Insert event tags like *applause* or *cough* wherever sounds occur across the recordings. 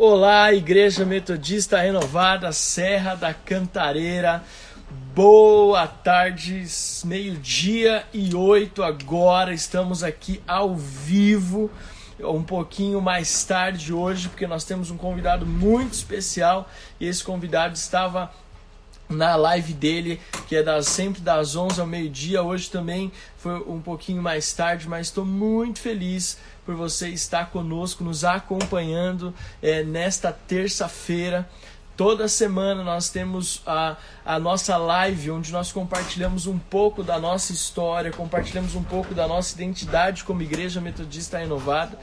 Olá, Igreja Metodista Renovada, Serra da Cantareira. Boa tarde, meio-dia e oito agora. Estamos aqui ao vivo, um pouquinho mais tarde hoje, porque nós temos um convidado muito especial e esse convidado estava na live dele, que é das, sempre das 11 ao meio-dia. Hoje também foi um pouquinho mais tarde, mas estou muito feliz por você estar conosco, nos acompanhando é, nesta terça-feira. Toda semana nós temos a, a nossa live, onde nós compartilhamos um pouco da nossa história, compartilhamos um pouco da nossa identidade como Igreja Metodista Renovada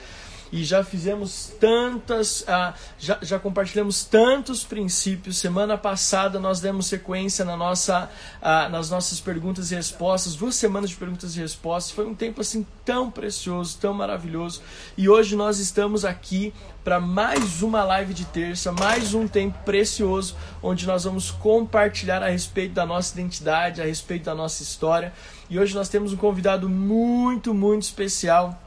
e já fizemos tantas, ah, já, já compartilhamos tantos princípios. Semana passada nós demos sequência na nossa, ah, nas nossas perguntas e respostas, duas semanas de perguntas e respostas. Foi um tempo assim tão precioso, tão maravilhoso. E hoje nós estamos aqui para mais uma live de terça, mais um tempo precioso, onde nós vamos compartilhar a respeito da nossa identidade, a respeito da nossa história. E hoje nós temos um convidado muito, muito especial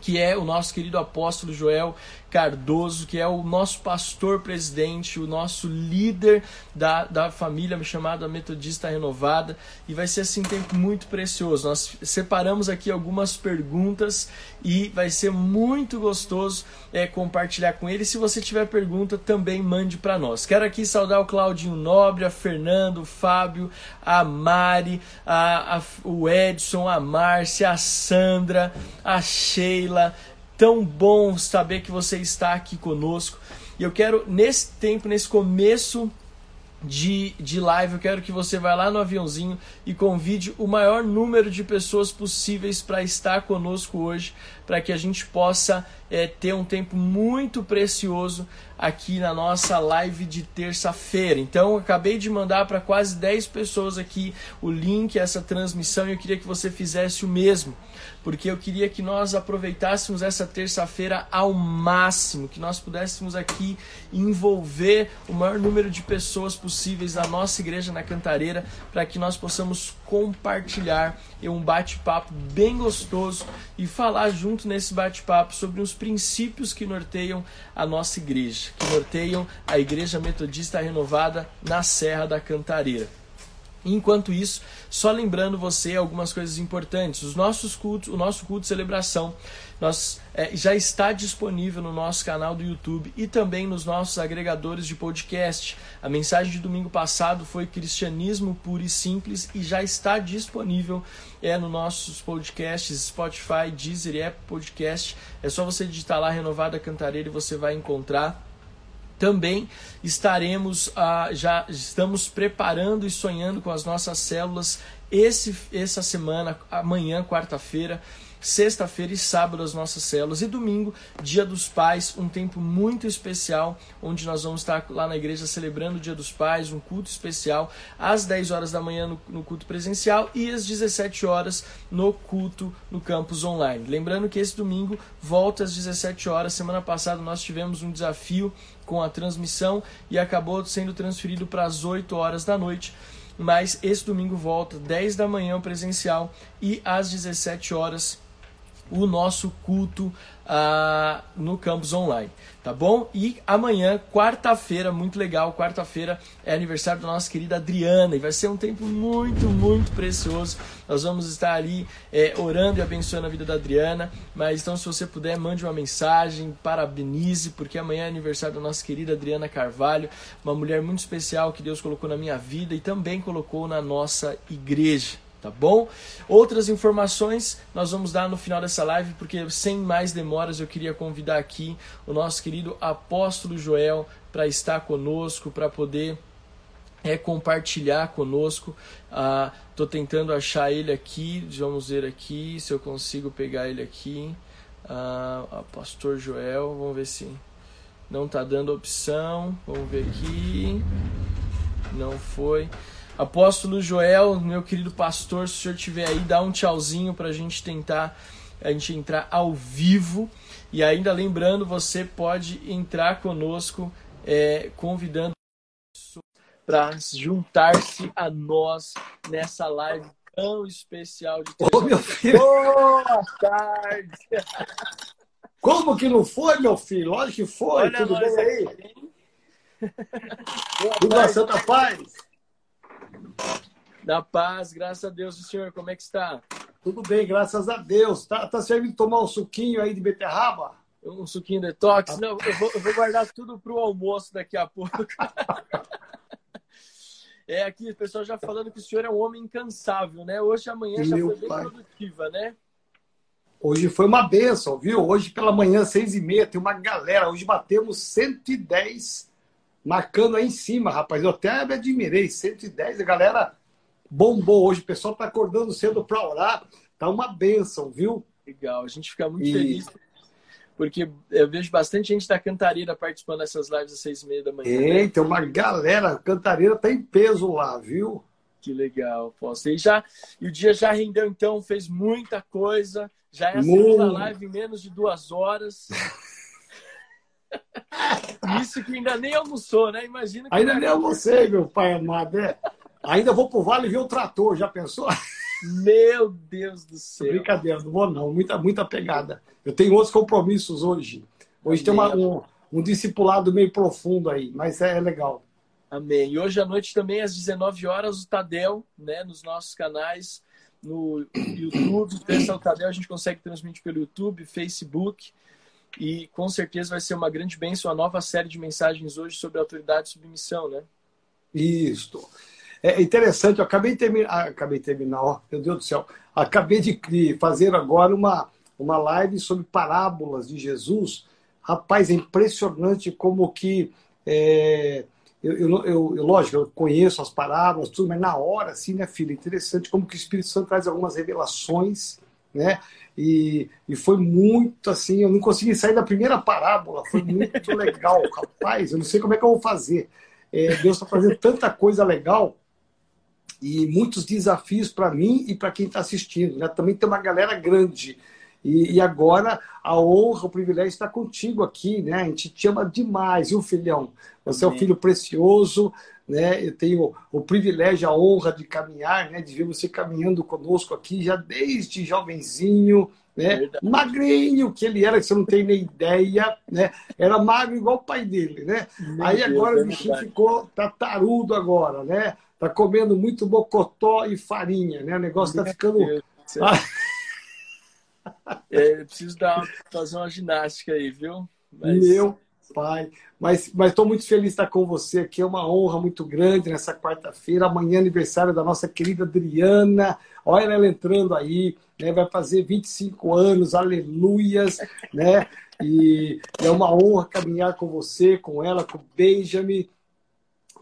que é o nosso querido apóstolo Joel Cardoso, que é o nosso pastor presidente, o nosso líder da, da família chamada Metodista Renovada. E vai ser assim um tempo muito precioso. Nós separamos aqui algumas perguntas e vai ser muito gostoso é, compartilhar com ele. Se você tiver pergunta, também mande para nós. Quero aqui saudar o Claudinho Nobre, a Fernando, o Fábio, a Mari, a, a, o Edson, a Márcia, a Sandra, a Sheila tão bom saber que você está aqui conosco. E eu quero, nesse tempo, nesse começo de, de live, eu quero que você vá lá no aviãozinho e convide o maior número de pessoas possíveis para estar conosco hoje, para que a gente possa é, ter um tempo muito precioso aqui na nossa live de terça-feira. Então, acabei de mandar para quase 10 pessoas aqui o link, essa transmissão, e eu queria que você fizesse o mesmo porque eu queria que nós aproveitássemos essa terça-feira ao máximo, que nós pudéssemos aqui envolver o maior número de pessoas possíveis da nossa igreja na Cantareira, para que nós possamos compartilhar um bate-papo bem gostoso e falar junto nesse bate-papo sobre os princípios que norteiam a nossa igreja, que norteiam a Igreja Metodista Renovada na Serra da Cantareira. Enquanto isso, só lembrando você algumas coisas importantes. Os nossos cultos, o nosso culto de celebração, nós, é, já está disponível no nosso canal do YouTube e também nos nossos agregadores de podcast. A mensagem de domingo passado foi Cristianismo Puro e Simples e já está disponível é, nos nossos podcasts, Spotify, Deezer e Apple Podcast. É só você digitar lá Renovada Cantareira e você vai encontrar também estaremos ah, já estamos preparando e sonhando com as nossas células esse, essa semana, amanhã, quarta-feira sexta-feira e sábado as nossas células e domingo, Dia dos Pais, um tempo muito especial, onde nós vamos estar lá na igreja celebrando o Dia dos Pais, um culto especial, às 10 horas da manhã no, no culto presencial e às 17 horas no culto no campus online. Lembrando que esse domingo volta às 17 horas. Semana passada nós tivemos um desafio com a transmissão e acabou sendo transferido para as 8 horas da noite mas esse domingo volta 10 da manhã presencial e às 17 horas o nosso culto uh, no campus online, tá bom? E amanhã, quarta-feira, muito legal, quarta-feira é aniversário da nossa querida Adriana e vai ser um tempo muito, muito precioso. Nós vamos estar ali é, orando e abençoando a vida da Adriana, mas então se você puder, mande uma mensagem, parabenize, porque amanhã é aniversário da nossa querida Adriana Carvalho, uma mulher muito especial que Deus colocou na minha vida e também colocou na nossa igreja tá bom? Outras informações nós vamos dar no final dessa live, porque sem mais demoras eu queria convidar aqui o nosso querido apóstolo Joel para estar conosco, para poder é, compartilhar conosco. Ah, tentando achar ele aqui, vamos ver aqui se eu consigo pegar ele aqui. Ah, pastor Joel, vamos ver se não está dando opção. Vamos ver aqui. Não foi. Apóstolo Joel, meu querido pastor, se o senhor estiver aí, dá um tchauzinho para a gente tentar a gente entrar ao vivo. E ainda lembrando, você pode entrar conosco, é, convidando para juntar-se a nós nessa live tão especial de Ô, meu filho! Boa tarde! *laughs* Como que não foi, meu filho? Lógico que foi. Olha Tudo bem aí? Tudo na Santa Paz? Da paz, graças a Deus. O senhor, como é que está? Tudo bem, graças a Deus. Tá, tá servindo tomar um suquinho aí de beterraba? Um suquinho detox? Não, eu vou, eu vou guardar tudo para o almoço daqui a pouco. *laughs* É, aqui o pessoal já falando que o senhor é um homem incansável, né? Hoje amanhã já Meu foi bem pai. produtiva, né? Hoje foi uma benção, viu? Hoje pela manhã, seis e meia, tem uma galera. Hoje batemos 110, marcando aí em cima, rapaz. Eu até me admirei, 110. A galera bombou hoje. O pessoal tá acordando cedo para orar. Tá uma benção, viu? Legal, a gente fica muito e... feliz porque eu vejo bastante gente da Cantareira participando dessas lives às seis e meia da manhã. É, né? tem uma galera, Cantareira tá em peso lá, viu? Que legal, posso. E, já, e o dia já rendeu, então, fez muita coisa. Já é a segunda live em menos de duas horas. *laughs* Isso que ainda nem almoçou, né? Imagina. ainda nem almocei, meu pai amado. É. Ainda vou pro vale ver o trator, já pensou? Meu Deus do céu. Brincadeira, não vou não. Muita, muita pegada. Eu tenho outros compromissos hoje. Hoje Amém. tem uma, um, um discipulado meio profundo aí, mas é, é, legal. Amém. E hoje à noite também, às 19 horas, o Tadel, né, nos nossos canais, no YouTube, *coughs* o Tadel, a gente consegue transmitir pelo YouTube, Facebook. E com certeza vai ser uma grande bênção a nova série de mensagens hoje sobre autoridade e submissão, né? Isso. É interessante, eu acabei de terminar, ah, acabei de terminar, ó, meu Deus do céu, acabei de fazer agora uma, uma live sobre parábolas de Jesus. Rapaz, é impressionante como que é, eu, eu, eu, lógico, eu conheço as parábolas, tudo, mas na hora, assim, né, filho, interessante como que o Espírito Santo traz algumas revelações, né? E, e foi muito assim, eu não consegui sair da primeira parábola, foi muito *laughs* legal, rapaz, eu não sei como é que eu vou fazer. É, Deus está fazendo tanta coisa legal e muitos desafios para mim e para quem está assistindo. Né? Também tem uma galera grande. E, e, agora a honra, o privilégio está contigo aqui, né? A gente te ama demais, viu, filhão? Você Amém. é um filho precioso, né? Eu tenho o privilégio, a honra de caminhar, né? De ver você caminhando conosco aqui já desde jovenzinho, né? Magrinho que ele era, que você não tem nem ideia, né? Era magro igual o pai dele, né? Meu Aí agora Deus, o bichinho é ficou tatarudo agora, né? tá comendo muito bocotó e farinha, né? O negócio tá ficando. *laughs* é, preciso dar, fazer uma ginástica aí, viu? Mas... Meu pai. Mas estou muito feliz de estar com você aqui. É uma honra muito grande nessa quarta-feira. Amanhã é aniversário da nossa querida Adriana. Olha ela entrando aí, né? Vai fazer 25 anos, aleluias, né? E é uma honra caminhar com você, com ela, com o Benjamin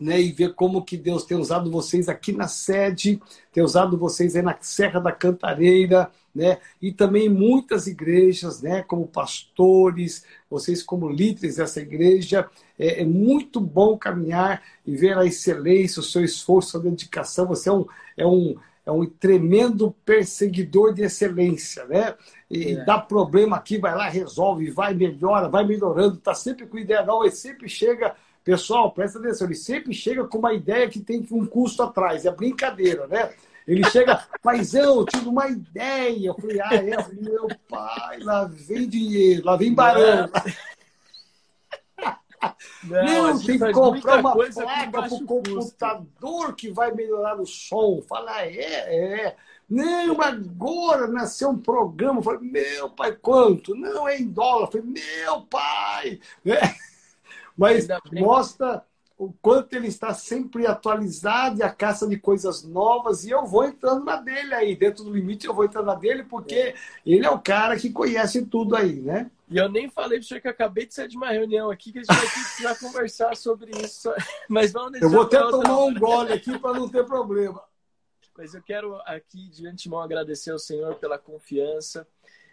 né, e ver como que Deus tem usado vocês aqui na sede, tem usado vocês aí na Serra da Cantareira, né, e também muitas igrejas, né, como pastores, vocês como líderes dessa igreja, é, é muito bom caminhar e ver a excelência, o seu esforço, a dedicação, você é um, é um, é um tremendo perseguidor de excelência, né? E é. dá problema aqui, vai lá, resolve, vai, melhora, vai melhorando, tá sempre com ideia não, e sempre chega Pessoal, presta atenção, ele sempre chega com uma ideia que tem um custo atrás, é brincadeira, né? Ele chega, paizão, eu tive uma ideia. Eu falei, ah, é, meu pai, lá vem dinheiro, lá vem barão. Não, *laughs* Não tem que comprar uma placa para o computador que vai melhorar o som. Fala, é, é. Não, agora nasceu um programa. Eu falei, meu pai, quanto? Não, é em dólar. Eu falei, meu pai. *laughs* É. Mas mostra o quanto ele está sempre atualizado e a caça de coisas novas. E eu vou entrando na dele aí, dentro do limite, eu vou entrando na dele, porque é. ele é o cara que conhece tudo aí, né? E eu nem falei para você que eu acabei de sair de uma reunião aqui, que a gente vai precisar conversar sobre isso. *laughs* Mas vamos deixar Eu vou até tomar um gole aqui para não ter problema. Mas eu quero aqui, de antemão, agradecer ao Senhor pela confiança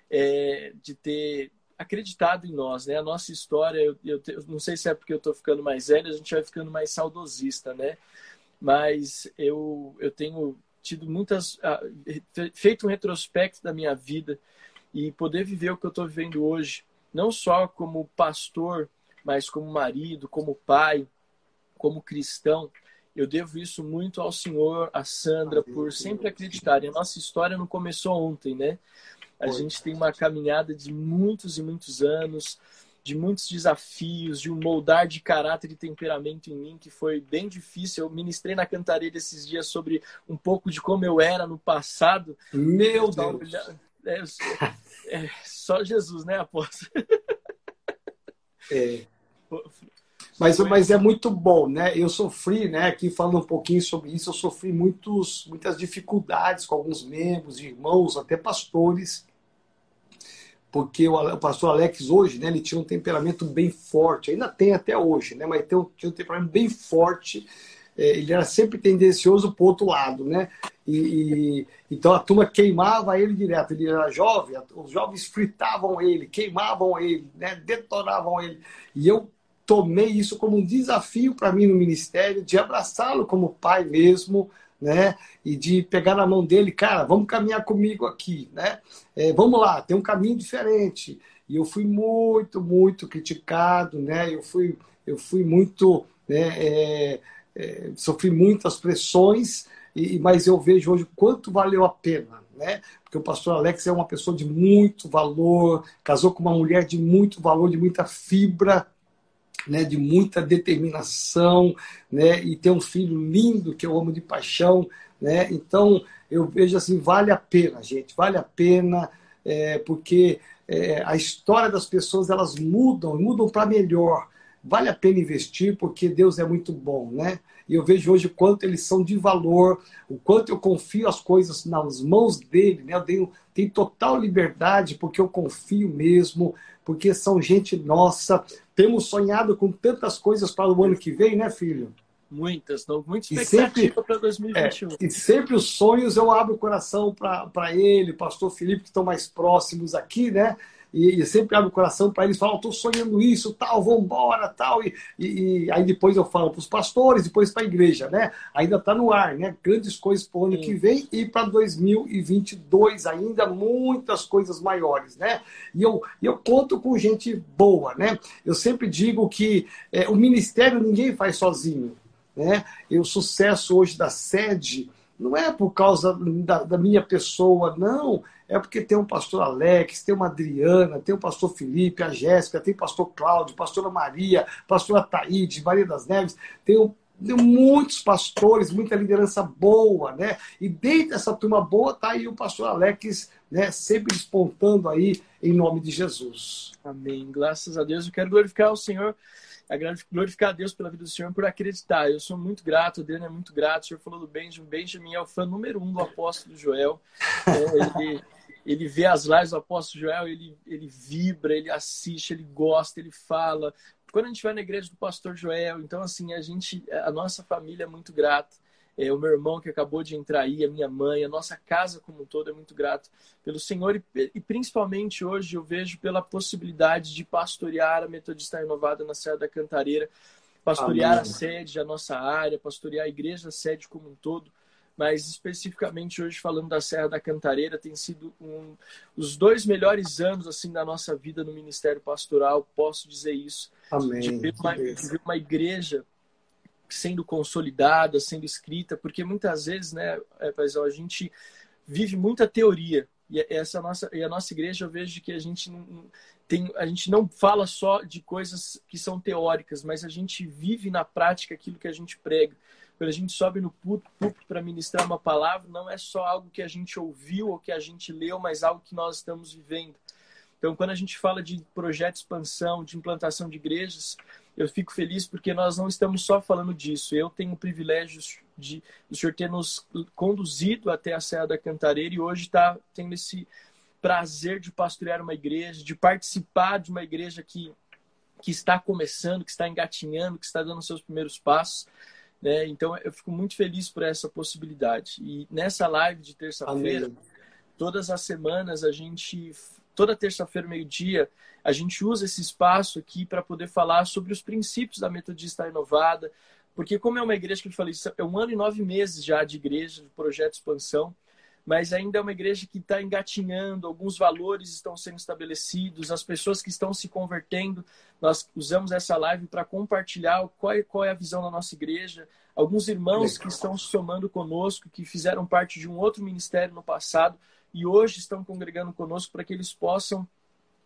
é, de ter acreditado em nós, né? A nossa história, eu, eu, eu não sei se é porque eu estou ficando mais velho, a gente vai ficando mais saudosista, né? Mas eu, eu tenho tido muitas... Uh, feito um retrospecto da minha vida e poder viver o que eu estou vivendo hoje, não só como pastor, mas como marido, como pai, como cristão, eu devo isso muito ao Senhor, a Sandra, por sempre acreditarem. A nossa história não começou ontem, né? A gente tem uma caminhada de muitos e muitos anos, de muitos desafios, de um moldar de caráter e temperamento em mim que foi bem difícil. Eu ministrei na cantareira esses dias sobre um pouco de como eu era no passado. Meu Deus! É, é, só Jesus, né, apóstolo? É. Mas, mas é muito bom, né? Eu sofri, né? Aqui falando um pouquinho sobre isso, eu sofri muitos, muitas dificuldades com alguns membros, irmãos, até pastores, porque o, pastor Alex hoje, né? Ele tinha um temperamento bem forte, ainda tem até hoje, né? Mas tem um, tinha um temperamento bem forte. É, ele era sempre tendencioso para o outro lado, né? E, e, então a turma queimava ele direto. Ele era jovem, os jovens fritavam ele, queimavam ele, né? detonavam ele. E eu tomei isso como um desafio para mim no ministério, de abraçá-lo como pai mesmo, né? E de pegar na mão dele, cara, vamos caminhar comigo aqui, né? É, vamos lá, tem um caminho diferente. E eu fui muito, muito criticado, né? Eu fui, eu fui muito, né? É, é, sofri muitas pressões, e, mas eu vejo hoje quanto valeu a pena, né? Porque o pastor Alex é uma pessoa de muito valor, casou com uma mulher de muito valor, de muita fibra, né, de muita determinação, né, e ter um filho lindo que eu amo de paixão, né, então eu vejo assim, vale a pena, gente, vale a pena, é, porque é, a história das pessoas, elas mudam, mudam para melhor, vale a pena investir, porque Deus é muito bom, né, e eu vejo hoje o quanto eles são de valor, o quanto eu confio as coisas nas mãos dele, né? Eu tenho, tenho total liberdade, porque eu confio mesmo, porque são gente nossa. Temos sonhado com tantas coisas para o ano que vem, né, filho? Muitas, não, muita expectativa para 2021. É, e sempre os sonhos eu abro o coração para ele, pastor Felipe, que estão mais próximos aqui, né? E, sempre abre o coração para eles, falam, estou sonhando isso, tal, vamos embora, tal, e, e, e, aí depois eu falo para os pastores, depois para a igreja, né? Ainda está no ar, né? Grandes coisas para o ano Sim. que vem e para 2022 ainda muitas coisas maiores, né? E eu, eu conto com gente boa, né? Eu sempre digo que é, o ministério ninguém faz sozinho, né? E o sucesso hoje da sede não é por causa da, da minha pessoa, não é porque tem um pastor Alex, tem uma Adriana, tem o pastor Felipe, a Jéssica, tem o pastor Cláudio, pastora Maria, pastora Taíde, Maria das Neves, tem, um, tem muitos pastores, muita liderança boa, né? E dentro dessa turma boa tá aí o pastor Alex, né, sempre despontando aí em nome de Jesus. Amém. Graças a Deus. Eu quero glorificar o Senhor glorificar a Deus pela vida do Senhor por acreditar. Eu sou muito grato, o Adriano é muito grato. O Senhor falou do Benjamin. Benjamin é o fã número um do apóstolo Joel. É, ele, ele vê as lives do apóstolo Joel, ele, ele vibra, ele assiste, ele gosta, ele fala. Quando a gente vai na igreja do pastor Joel, então assim, a gente, a nossa família é muito grata. É, o meu irmão que acabou de entrar aí, a minha mãe, a nossa casa como um todo é muito grato pelo Senhor e, e principalmente hoje eu vejo pela possibilidade de pastorear a Metodista Renovada na Serra da Cantareira, pastorear Amém. a sede, a nossa área, pastorear a igreja a sede como um todo mas especificamente hoje falando da Serra da Cantareira, tem sido um, os dois melhores anos assim da nossa vida no Ministério Pastoral, posso dizer isso. Amém. De ver uma, de ver uma igreja sendo consolidada, sendo escrita, porque muitas vezes, né, é, a gente vive muita teoria. E essa nossa e a nossa igreja eu vejo que a gente não tem a gente não fala só de coisas que são teóricas, mas a gente vive na prática aquilo que a gente prega. Quando a gente sobe no púlpito para ministrar uma palavra, não é só algo que a gente ouviu ou que a gente leu, mas algo que nós estamos vivendo. Então, quando a gente fala de projeto de expansão, de implantação de igrejas, eu fico feliz porque nós não estamos só falando disso. Eu tenho o privilégio de o senhor ter nos conduzido até a Serra da Cantareira e hoje está tendo esse prazer de pastorear uma igreja, de participar de uma igreja que, que está começando, que está engatinhando, que está dando seus primeiros passos. Né? Então eu fico muito feliz por essa possibilidade. E nessa live de terça-feira, todas as semanas a gente, toda terça-feira meio-dia, a gente usa esse espaço aqui para poder falar sobre os princípios da Metodista Renovada, porque como é uma igreja que eu falei, é um ano e nove meses já de igreja, de projeto de expansão, mas ainda é uma igreja que está engatinhando, alguns valores estão sendo estabelecidos, as pessoas que estão se convertendo, nós usamos essa live para compartilhar qual é, qual é a visão da nossa igreja, alguns irmãos que estão se somando conosco, que fizeram parte de um outro ministério no passado, e hoje estão congregando conosco para que eles possam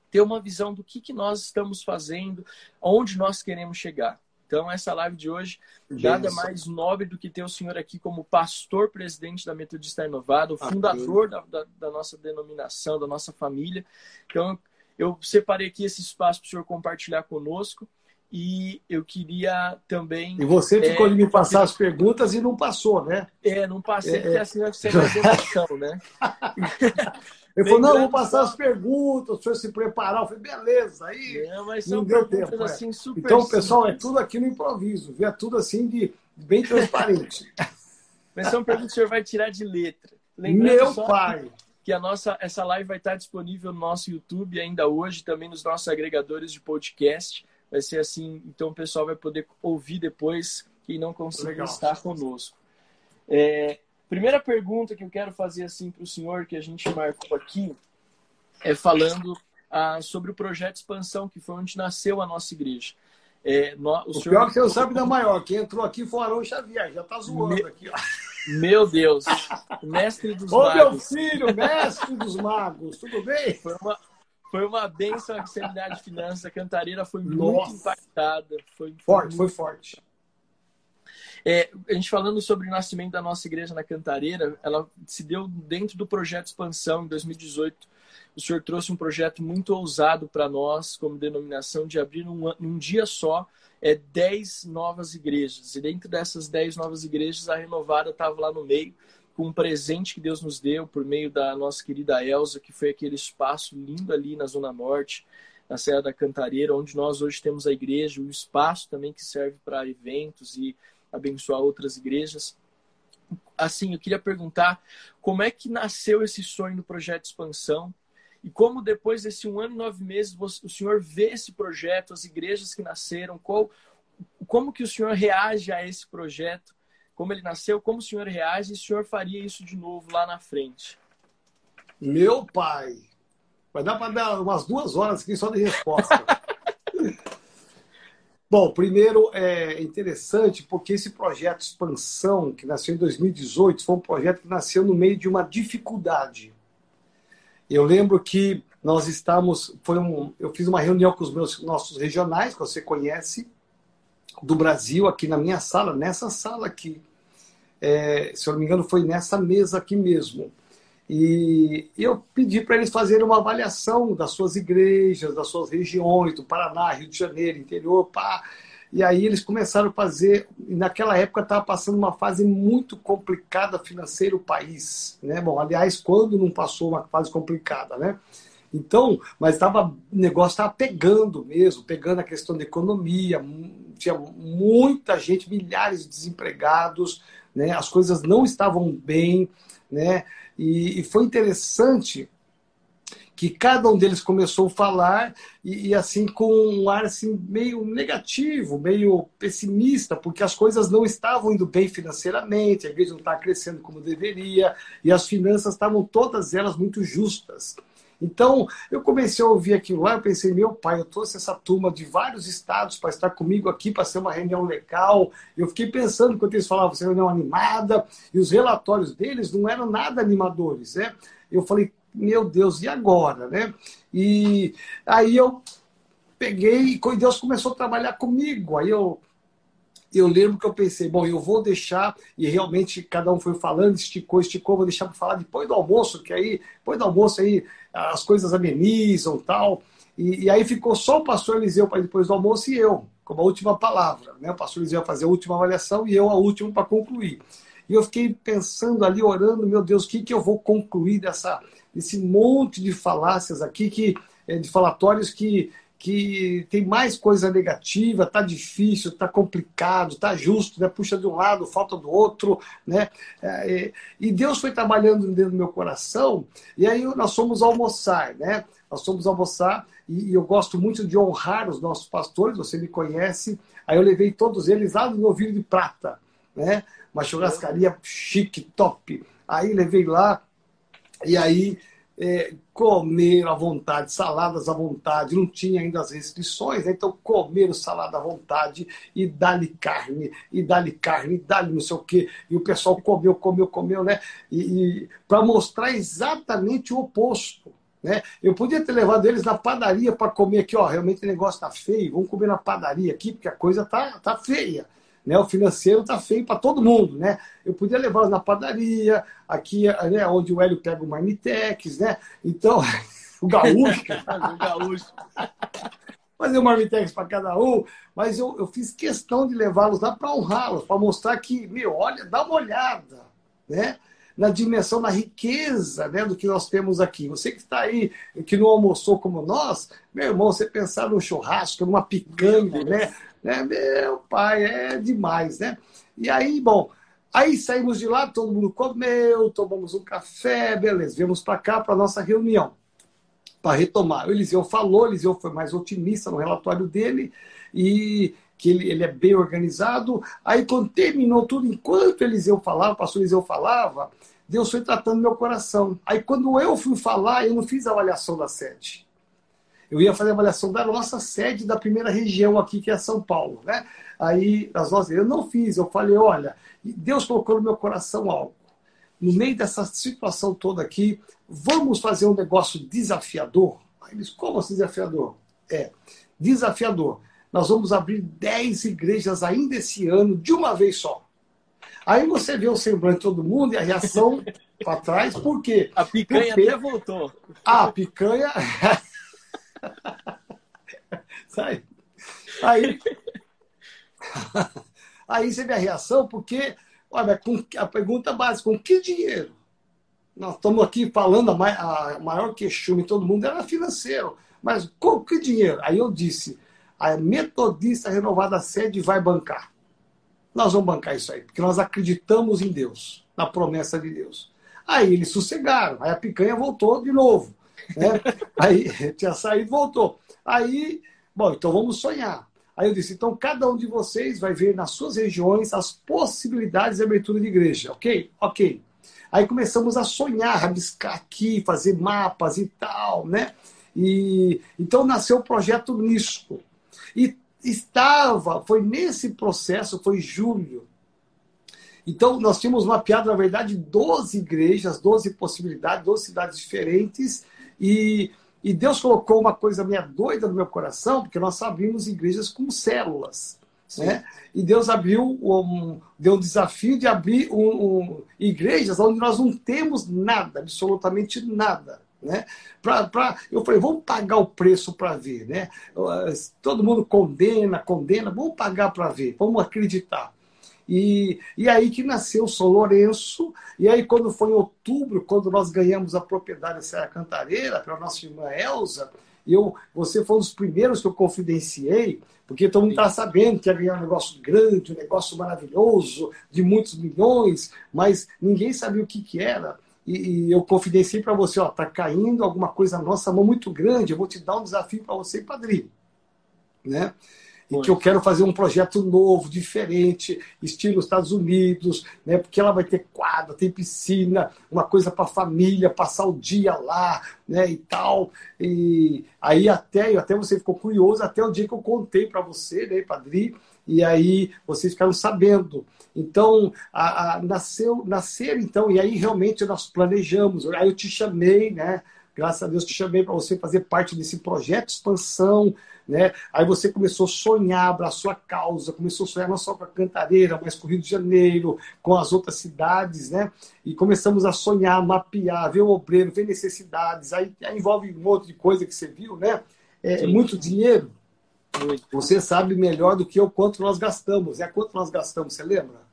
ter uma visão do que, que nós estamos fazendo, onde nós queremos chegar. Então, essa live de hoje, nada mais nobre do que ter o senhor aqui como pastor presidente da Metodista Renovada, o fundador da, da, da, nossa denominação, da nossa família. Então, eu separei aqui esse espaço para o senhor compartilhar conosco. E eu queria também. E você ficou é, de me passar as perguntas e não passou, né? É, não passei, é, porque assim vai ser mais emoção, né? *laughs* Ele falou, não, vou passar as perguntas, o senhor se preparar. Eu falei, beleza, aí. É, mas são não deu tempo. É. Assim, super então, pessoal, é tudo aqui no improviso, viu? É tudo assim de bem transparente. *laughs* mas são perguntas que o senhor vai tirar de letra. Lembrando Meu pai! Que a nossa, essa live vai estar disponível no nosso YouTube ainda hoje, também nos nossos agregadores de podcast. Vai ser assim, então o pessoal vai poder ouvir depois quem não conseguiu estar conosco. É, primeira pergunta que eu quero fazer assim para o senhor, que a gente marcou aqui, é falando ah, sobre o projeto expansão, que foi onde nasceu a nossa igreja. É, no, o, o senhor... pior é que você sabe da maior. Quem entrou aqui foi o Arão Xavier, já está zoando Me... aqui. Ó. Meu Deus, mestre dos Ô, magos. Ô, meu filho, mestre dos magos, tudo bem? Foi uma, foi uma benção a seminário de finanças. A Cantareira foi Nossa. muito impactada. Foi, foi forte, muito... foi forte. É, a gente falando sobre o nascimento da nossa igreja na Cantareira, ela se deu dentro do projeto Expansão, em 2018. O senhor trouxe um projeto muito ousado para nós, como denominação, de abrir num, num dia só é, 10 novas igrejas. E dentro dessas 10 novas igrejas, a renovada estava lá no meio com um presente que Deus nos deu por meio da nossa querida Elsa, que foi aquele espaço lindo ali na Zona Norte, na Serra da Cantareira, onde nós hoje temos a igreja, o espaço também que serve para eventos e abençoar outras igrejas. Assim, eu queria perguntar como é que nasceu esse sonho do projeto expansão? E como depois desse um ano e nove meses o senhor vê esse projeto, as igrejas que nasceram, qual, como que o senhor reage a esse projeto como ele nasceu, como o senhor reage e o senhor faria isso de novo lá na frente? Meu pai! Vai dar para dar umas duas horas aqui só de resposta. *laughs* Bom, primeiro é interessante porque esse projeto de expansão, que nasceu em 2018, foi um projeto que nasceu no meio de uma dificuldade. Eu lembro que nós estávamos, foi um, eu fiz uma reunião com os meus nossos regionais, que você conhece, do Brasil, aqui na minha sala, nessa sala aqui é, se eu não me engano, foi nessa mesa aqui mesmo. E eu pedi para eles fazerem uma avaliação das suas igrejas, das suas regiões, do Paraná, Rio de Janeiro, interior, pá. E aí eles começaram a fazer, naquela época estava passando uma fase muito complicada financeira o país, né? Bom, aliás, quando não passou uma fase complicada, né? Então, mas tava, o negócio estava pegando mesmo, pegando a questão da economia, tinha muita gente, milhares de desempregados, né? as coisas não estavam bem, né? E, e, foi interessante que cada um deles começou a falar e, e, assim com um ar assim meio negativo, meio pessimista, porque as coisas não estavam indo bem financeiramente, a igreja não estava crescendo como deveria e as finanças estavam todas elas muito justas. Então, eu comecei a ouvir aquilo lá, eu pensei, meu pai, eu trouxe essa turma de vários estados para estar comigo aqui, para ser uma reunião legal. Eu fiquei pensando, enquanto eles falavam, ser uma reunião animada, e os relatórios deles não eram nada animadores, né? Eu falei, meu Deus, e agora, né? E aí eu peguei e Deus começou a trabalhar comigo. Aí eu eu lembro que eu pensei, bom, eu vou deixar, e realmente cada um foi falando, esticou, esticou, vou deixar para falar depois do almoço, que aí, depois do almoço aí as coisas amenizam tal. E, e aí ficou só o pastor Eliseu para depois do almoço e eu, como a última palavra. Né? O pastor Eliseu ia fazer a última avaliação e eu a última para concluir. E eu fiquei pensando ali, orando, meu Deus, o que, que eu vou concluir dessa, desse monte de falácias aqui, que, é, de falatórios que que tem mais coisa negativa, tá difícil, tá complicado, tá justo, né? puxa de um lado, falta do outro, né? É, e Deus foi trabalhando dentro do meu coração, e aí nós fomos almoçar, né? Nós fomos almoçar, e, eu gosto muito de honrar os nossos pastores, você me conhece, aí eu levei todos eles lá no Novilho de Prata, né? Uma churrascaria chique, top. Aí levei lá, e aí é, comer à vontade, saladas à vontade, não tinha ainda as restrições, né? então comer salada à vontade e dá-lhe carne, e dá-lhe carne, dá-lhe não sei o quê, e o pessoal comeu, comeu, comeu, né? E, e para mostrar exatamente o oposto. Né? Eu podia ter levado eles na padaria para comer aqui, ó, realmente o negócio tá feio, vamos comer na padaria aqui, porque a coisa tá, tá feia. Né? O financeiro tá feio para todo mundo, né? Eu podia levá-los na padaria, aqui, né, onde o Hélio pega o Marmitex, né? Então, *laughs* o gaúcho. o gaúcho. Fazer o Marmitex para cada um, mas eu, eu fiz questão de levá-los lá para honrá-los, para mostrar que, meu, olha, dá uma olhada, né? Na dimensão, na riqueza né, do que nós temos aqui. Você que está aí, que não almoçou como nós, meu irmão, você pensar num churrasco, numa picanha, né? né? Meu pai, é demais, né? E aí, bom, aí saímos de lá, todo mundo comeu, tomamos um café, beleza, viemos para cá para nossa reunião, para retomar. O Eliseu falou, o Eliseu foi mais otimista no relatório dele, e que ele, ele é bem organizado. Aí, quando terminou tudo, enquanto Eliseu falava, o pastor Eliseu falava, Deus foi tratando meu coração. Aí, quando eu fui falar, eu não fiz a avaliação da sede. Eu ia fazer a avaliação da nossa sede da primeira região aqui, que é São Paulo. Né? Aí, as nossas, eu não fiz, eu falei, olha, Deus colocou no meu coração algo. No meio dessa situação toda aqui, vamos fazer um negócio desafiador? Aí eles, como assim desafiador? É, desafiador nós vamos abrir 10 igrejas ainda esse ano, de uma vez só. Aí você vê o semblante de todo mundo e a reação *laughs* para trás, por quê? A picanha Porque... até voltou. Ah, a picanha. *laughs* Sai. Aí. *laughs* Aí você vê a reação, porque, olha, com a pergunta básica: com que dinheiro? Nós estamos aqui falando, a maior queixume de todo mundo era financeiro. Mas com que dinheiro? Aí eu disse: a Metodista Renovada Sede vai bancar. Nós vamos bancar isso aí, porque nós acreditamos em Deus, na promessa de Deus. Aí eles sossegaram, aí a picanha voltou de novo. Né? *laughs* aí tinha saído, voltou. Aí, bom, então vamos sonhar. Aí eu disse, então cada um de vocês vai ver nas suas regiões as possibilidades de abertura de igreja, ok? Ok. Aí começamos a sonhar, rabiscar aqui, fazer mapas e tal, né? E então nasceu o projeto Nisco. E estava, foi nesse processo, foi julho. Então, nós tínhamos mapeado, na verdade, 12 igrejas, 12 possibilidades, 12 cidades diferentes. E, e Deus colocou uma coisa meia doida no meu coração, porque nós abrimos igrejas com células. Né? E Deus abriu, um, deu um desafio de abrir um, um, igrejas onde nós não temos nada, absolutamente nada. Né? Pra, pra, eu falei, vamos pagar o preço para ver. Né? Todo mundo condena, condena, vamos pagar para ver, vamos acreditar. E, e aí que nasceu o São Lourenço, e aí quando foi em outubro, quando nós ganhamos a propriedade da Serra Cantareira, para a nossa irmã Elza, eu, você foi um dos primeiros que eu confidenciei, porque todo mundo estava sabendo que ia ganhar um negócio grande, um negócio maravilhoso, de muitos milhões, mas ninguém sabia o que, que era e, e eu confidenciei para você, ó, tá caindo alguma coisa na nossa mão muito grande, eu vou te dar um desafio para você e padrinho, né? E que eu quero fazer um projeto novo, diferente, estilo Estados Unidos, né? Porque ela vai ter quadra, tem piscina, uma coisa para a família, passar o dia lá, né? E tal. E aí até, até você ficou curioso até o dia que eu contei para você, né, Padri? E aí vocês ficaram sabendo. Então, a, a, nasceu, nascer então, e aí realmente nós planejamos. Aí eu te chamei, né? Graças a Deus te chamei para você fazer parte desse projeto de expansão, né? Aí você começou a sonhar, a causa, começou a sonhar não só com a Cantareira, mas com o Rio de Janeiro, com as outras cidades, né? E começamos a sonhar, mapear, ver o obreiro, ver necessidades. Aí, aí envolve um monte de coisa que você viu, né? É, muito dinheiro. Muito. Você sabe melhor do que eu quanto nós gastamos. É quanto nós gastamos, você lembra?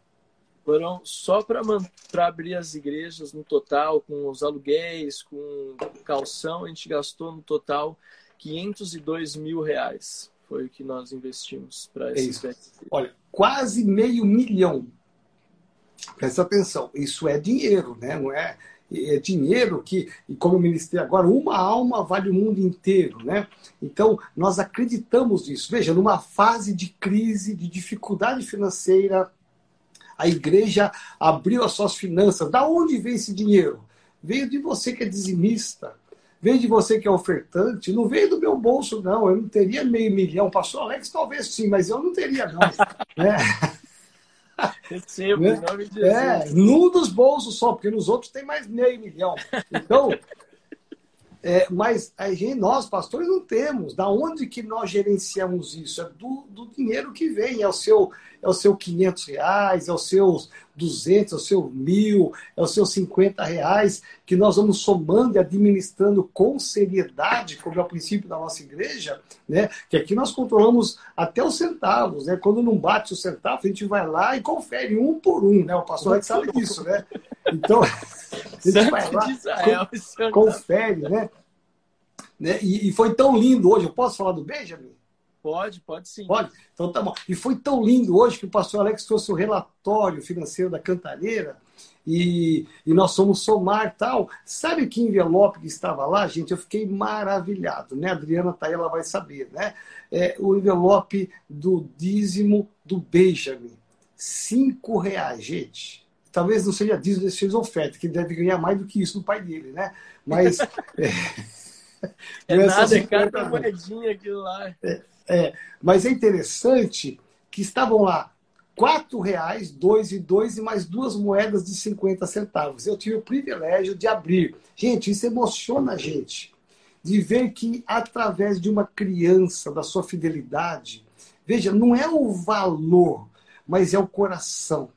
Foram só para abrir as igrejas no total, com os aluguéis, com calção, a gente gastou no total 502 mil reais. Foi o que nós investimos para é esse é Olha, quase meio milhão. Presta atenção, isso é dinheiro, né? Não é, é dinheiro que, e como eu ministrei agora, uma alma vale o mundo inteiro, né? Então, nós acreditamos nisso. Veja, numa fase de crise, de dificuldade financeira, a igreja abriu as suas finanças. Da onde vem esse dinheiro? veio de você que é dizimista, veio de você que é ofertante, não veio do meu bolso, não. Eu não teria meio milhão. Pastor Alex, talvez sim, mas eu não teria, não. *laughs* né? Recebo, né? em nome de é, Jesus. É, num dos bolsos só, porque nos outros tem mais meio milhão. Então, é, mas a gente, nós, pastores, não temos. Da onde que nós gerenciamos isso? É do, do dinheiro que vem. É o seu é o seu 500 reais, é os seus 200, é o seu mil, é os seus 50 reais, que nós vamos somando e administrando com seriedade, como é o princípio da nossa igreja, né? que aqui nós controlamos até os centavos. Né? Quando não bate o centavo, a gente vai lá e confere um por um. Né? O pastor sabe disso. Né? Então, *laughs* a gente vai lá, confere. Né? né? E, e foi tão lindo hoje. Eu posso falar do Benjamin? Pode, pode sim. Pode? Então tá bom. E foi tão lindo hoje que o pastor Alex trouxe o relatório financeiro da Cantareira e, e nós fomos somar tal. Sabe que envelope que estava lá, gente? Eu fiquei maravilhado, né? A Adriana tá aí, ela vai saber, né? É, o envelope do dízimo do Benjamin. Cinco reais, gente. Talvez não seja dízimo, fez oferta, que ele deve ganhar mais do que isso do pai dele, né? Mas. *laughs* é, é nada, é cada moedinha aquilo lá. É, é, mas é interessante que estavam lá quatro reais, dois e dois e mais duas moedas de 50 centavos. Eu tive o privilégio de abrir. Gente, isso emociona a gente. De ver que através de uma criança, da sua fidelidade, veja, não é o valor, mas é o coração.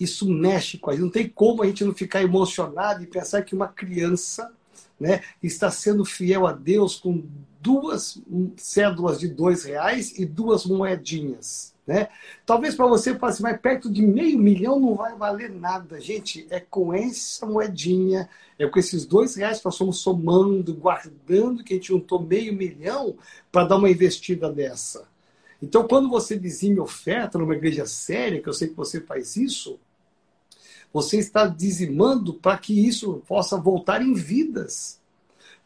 Isso mexe com a gente. Não tem como a gente não ficar emocionado e pensar que uma criança né, está sendo fiel a Deus com duas cédulas de dois reais e duas moedinhas. Né? Talvez para você passe mais perto de meio milhão não vai valer nada. Gente, é com essa moedinha, é com esses dois reais que nós estamos somando, guardando, que a gente juntou meio milhão para dar uma investida dessa. Então, quando você dizime oferta numa igreja séria, que eu sei que você faz isso, você está dizimando para que isso possa voltar em vidas.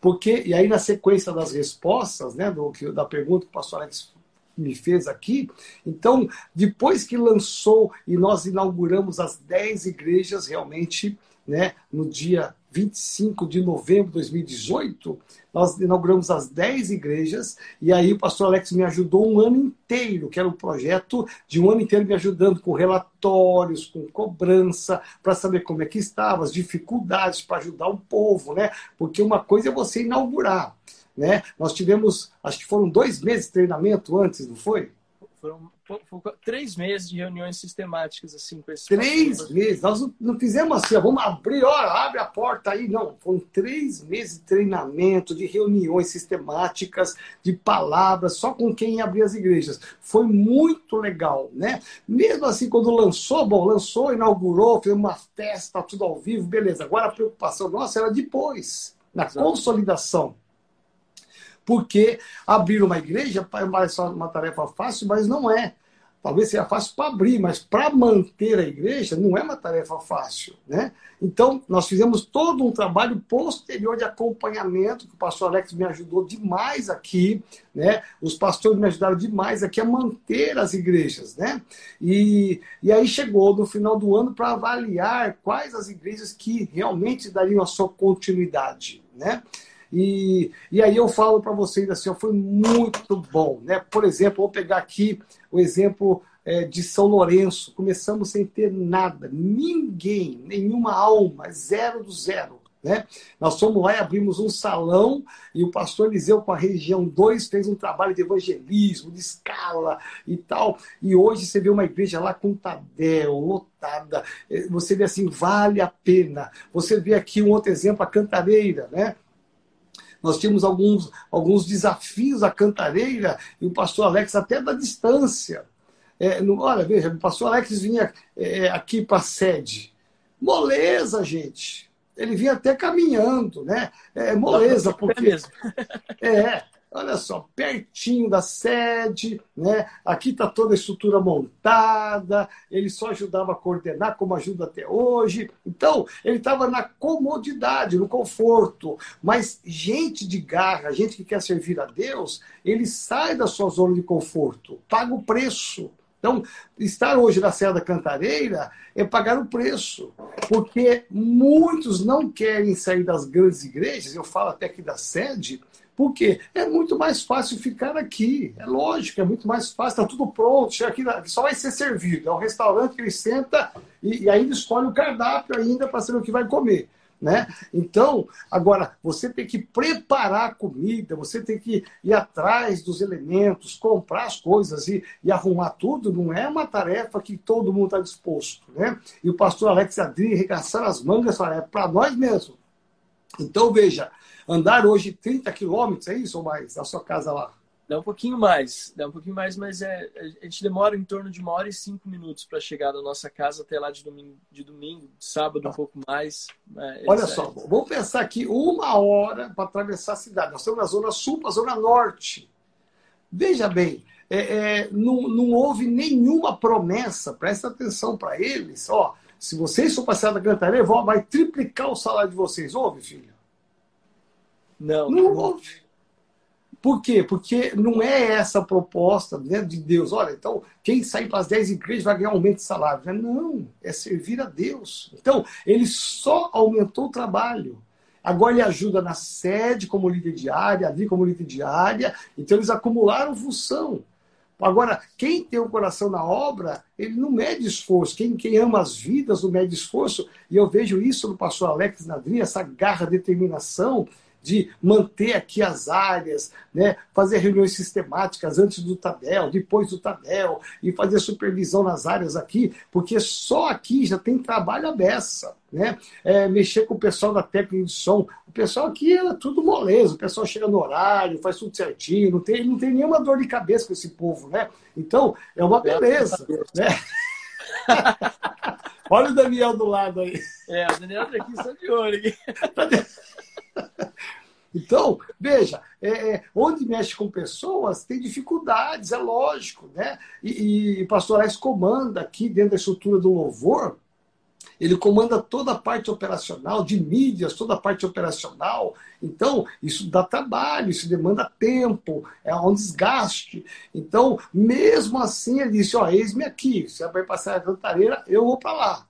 Porque, e aí na sequência das respostas, né, do, da pergunta que o pastor Alex me fez aqui, então, depois que lançou e nós inauguramos as 10 igrejas realmente, né, no dia 25 de novembro de 2018, nós inauguramos as 10 igrejas, e aí o pastor Alex me ajudou um ano inteiro, que era um projeto de um ano inteiro me ajudando com relatórios, com cobrança, para saber como é que estava, as dificuldades, para ajudar o povo, né? Porque uma coisa é você inaugurar, né? Nós tivemos, acho que foram dois meses de treinamento antes, não foi? Foram três meses de reuniões sistemáticas assim com esses Três meses. Nós não, não, fizemos assim, ó, vamos abrir, ó, abre a porta aí. Não, foram três meses de treinamento, de reuniões sistemáticas, de palavras, só com quem abrir as igrejas. Foi muito legal, né? Mesmo assim, quando lançou, bom, lançou, inaugurou, fez uma festa, tudo ao vivo, beleza. Agora a preocupação nossa era depois, na Exato. consolidação. Porque abrir uma igreja parece uma tarefa fácil, mas não é. Talvez seja fácil para abrir, mas para manter a igreja não é uma tarefa fácil. Né? Então, nós fizemos todo um trabalho posterior de acompanhamento, que o pastor Alex me ajudou demais aqui, né? os pastores me ajudaram demais aqui a manter as igrejas. Né? E, e aí chegou no final do ano para avaliar quais as igrejas que realmente dariam a sua continuidade. Né? E, e aí eu falo para vocês assim, foi muito bom. Né? Por exemplo, vou pegar aqui o exemplo é, de São Lourenço. Começamos sem ter nada, ninguém, nenhuma alma, zero do zero. Né? Nós fomos lá e abrimos um salão e o pastor Eliseu com a região 2 fez um trabalho de evangelismo, de escala e tal. E hoje você vê uma igreja lá com Tadel, lotada. É, você vê assim, vale a pena. Você vê aqui um outro exemplo, a Cantareira, né? Nós tínhamos alguns, alguns desafios à cantareira e o pastor Alex, até da distância. É, no, olha, veja, o pastor Alex vinha é, aqui para a sede. Moleza, gente. Ele vinha até caminhando, né? É moleza, *laughs* porque. É, olha só, pertinho da sede, né? Aqui está toda a estrutura montada, ele só ajudava a coordenar, como ajuda até hoje. Então, ele estava na comodidade, no conforto. Mas gente de garra, gente que quer servir a Deus, ele sai da sua zona de conforto, paga o preço. Então, estar hoje na Serra da Cantareira é pagar o preço, porque muitos não querem sair das grandes igrejas, eu falo até aqui da sede, porque é muito mais fácil ficar aqui. É lógico, é muito mais fácil, está tudo pronto, chega aqui, só vai ser servido. É um restaurante que ele senta e, e ainda escolhe o cardápio ainda para saber o que vai comer. Né? Então, agora, você tem que preparar a comida, você tem que ir atrás dos elementos, comprar as coisas e, e arrumar tudo, não é uma tarefa que todo mundo está disposto. Né? E o pastor Alex Adri arregaçar as mangas fala, é para nós mesmo. Então, veja, andar hoje 30 quilômetros, é isso ou mais, da sua casa lá? Dá um pouquinho mais, dá um pouquinho mais, mas é, a gente demora em torno de uma hora e cinco minutos para chegar da nossa casa até lá de domingo, de, domingo, sábado um pouco mais. Olha só, é... vamos pensar aqui uma hora para atravessar a cidade. Nós estamos na zona sul para a zona norte. Veja bem, é, é, não, não houve nenhuma promessa, presta atenção para eles, ó, se vocês for passear da Cantareira, vai triplicar o salário de vocês. Houve, filho? Não. Não, não houve. Por quê? Porque não é essa a proposta né, de Deus. Olha, então, quem sair para as 10 igrejas vai ganhar aumento de salário. Não, é servir a Deus. Então, ele só aumentou o trabalho. Agora ele ajuda na sede como líder diária, ali como líder diária. Então, eles acumularam função. Agora, quem tem o coração na obra, ele não mede esforço. Quem, quem ama as vidas não mede esforço. E eu vejo isso no pastor Alex Nadri, essa garra, determinação de manter aqui as áreas, né? fazer reuniões sistemáticas antes do TADEL, depois do TADEL, e fazer supervisão nas áreas aqui, porque só aqui já tem trabalho à beça. Né? É, mexer com o pessoal da técnica de som. O pessoal aqui é tudo moleza, o pessoal chega no horário, faz tudo certinho, não tem, não tem nenhuma dor de cabeça com esse povo, né? Então, é uma beleza. Né? *laughs* Olha o Daniel do lado aí. É, o Daniel tá aqui só de olho. Então, veja, é, é, onde mexe com pessoas tem dificuldades, é lógico, né? E, e o pastor Alex comanda aqui dentro da estrutura do louvor, ele comanda toda a parte operacional, de mídias, toda a parte operacional. Então, isso dá trabalho, isso demanda tempo, é um desgaste. Então, mesmo assim, ele disse: Ó, eis-me aqui, você vai passar a cantareira, eu vou para lá.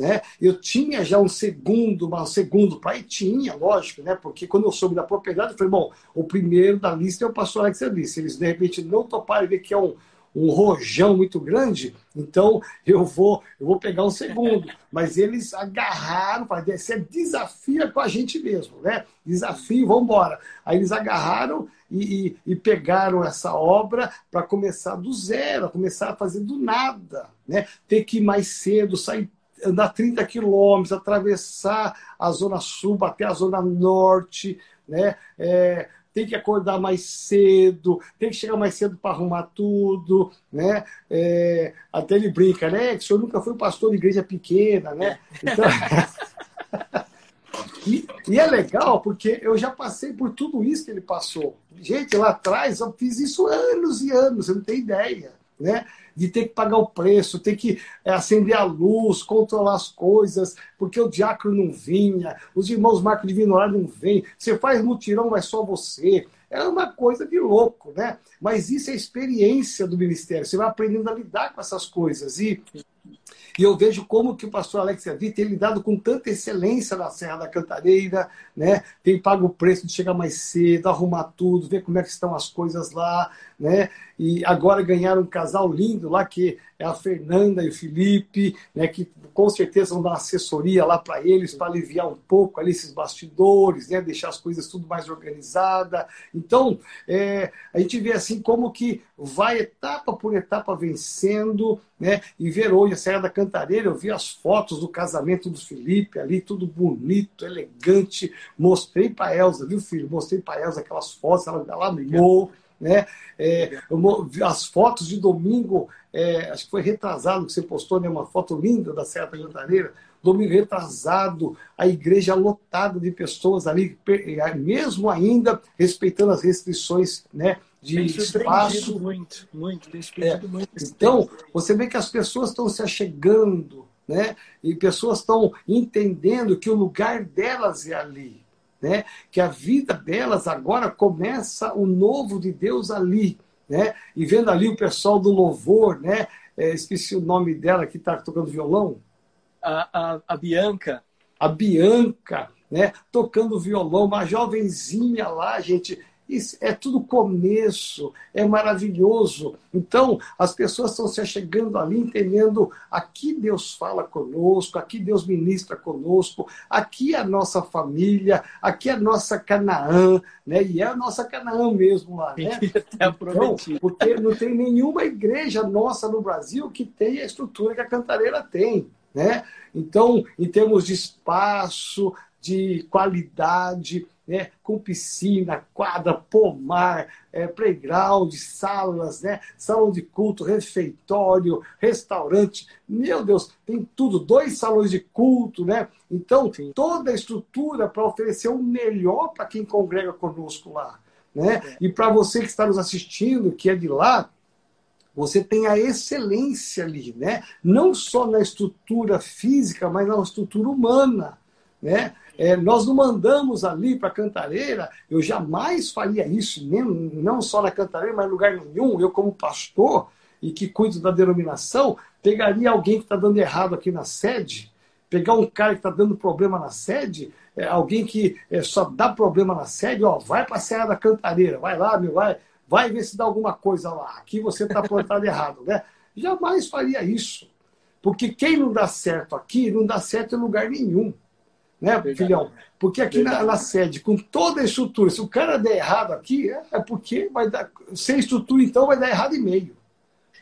Né? Eu tinha já um segundo, um segundo pai, tinha, lógico, né? porque quando eu soube da propriedade, eu falei, bom, o primeiro da lista é o pastor Alex. Se eles de repente não toparem ver que é um, um rojão muito grande, então eu vou, eu vou pegar um segundo. *laughs* Mas eles agarraram, você desafia com a gente mesmo, né? Desafio, vamos embora. Aí eles agarraram e, e, e pegaram essa obra para começar do zero, começar a fazer do nada, né? Ter que ir mais cedo, sair andar 30 quilômetros, atravessar a zona sul até a zona norte, né? É, tem que acordar mais cedo, tem que chegar mais cedo para arrumar tudo, né? É, até ele brinca, né? Que o senhor nunca foi pastor de igreja pequena, né? Então... *laughs* e, e, é legal porque eu já passei por tudo isso que ele passou. Gente, lá atrás eu fiz isso anos e anos, eu não tenho ideia, né? de ter que pagar o preço, ter que é, acender a luz, controlar as coisas, porque o diácono não vinha, os irmãos Marco de Vinorar não vêm, você faz mutirão, vai só você. É uma coisa de louco, né? Mas isso é a experiência do ministério. Você vai aprendendo a lidar com essas coisas. E e eu vejo como que o pastor Alex Avi tem lidado com tanta excelência na Serra da Cantareira, né? tem pago o preço de chegar mais cedo, arrumar tudo, ver como é que estão as coisas lá, né? E agora ganharam um casal lindo lá, que é a Fernanda e o Felipe, né? Que com certeza vão dar assessoria lá para eles, para aliviar um pouco ali esses bastidores, né? Deixar as coisas tudo mais organizada. Então, é, a gente vê assim como que vai etapa por etapa vencendo, né? E ver hoje a Serra da Cantareira, eu vi as fotos do casamento do Felipe ali, tudo bonito, elegante. Mostrei para Elza, viu, filho? Mostrei para Elza aquelas fotos, ela, ela amou. Né? É, as fotos de domingo, é, acho que foi retrasado que você postou, né? uma foto linda da Serra da Cantareira. Domingo retrasado, a igreja lotada de pessoas ali, mesmo ainda respeitando as restrições né, de tem espaço. Muito, muito, tem é, muito. Então, você vê que as pessoas estão se achegando, né? E pessoas estão entendendo que o lugar delas é ali, né? Que a vida delas agora começa o novo de Deus ali. né? E vendo ali o pessoal do louvor, né? É, esqueci o nome dela que está tocando violão. A, a, a Bianca. A Bianca, né? Tocando violão, uma jovenzinha lá, gente. Isso é tudo começo, é maravilhoso. Então, as pessoas estão se chegando ali, entendendo aqui Deus fala conosco, aqui Deus ministra conosco, aqui é a nossa família, aqui é a nossa Canaã, né? E é a nossa Canaã mesmo lá, né? *laughs* Então, porque não tem nenhuma igreja nossa no Brasil que tenha a estrutura que a Cantareira tem. Né? Então, em termos de espaço, de qualidade, né, com piscina, quadra, pomar, é, playground, salas, né, salão de culto, refeitório, restaurante. Meu Deus, tem tudo, dois salões de culto, né? Então, Sim. toda a estrutura para oferecer o melhor para quem congrega conosco lá. Né? É. E para você que está nos assistindo, que é de lá, você tem a excelência ali, né? Não só na estrutura física, mas na estrutura humana, né? É, nós não mandamos ali para Cantareira, eu jamais faria isso, nem, não só na Cantareira, mas em lugar nenhum. Eu, como pastor e que cuido da denominação, pegaria alguém que está dando errado aqui na sede, pegar um cara que está dando problema na sede, é, alguém que é, só dá problema na sede, ó, vai para a Serra da Cantareira, vai lá, meu, vai, vai ver se dá alguma coisa lá. Aqui você está plantado *laughs* errado, né? Jamais faria isso. Porque quem não dá certo aqui, não dá certo em lugar nenhum né, Verdade. filhão? Porque aqui na, na, sede, com toda a estrutura, se o cara der errado aqui, é, é, porque vai dar. Sem estrutura, então, vai dar errado e meio.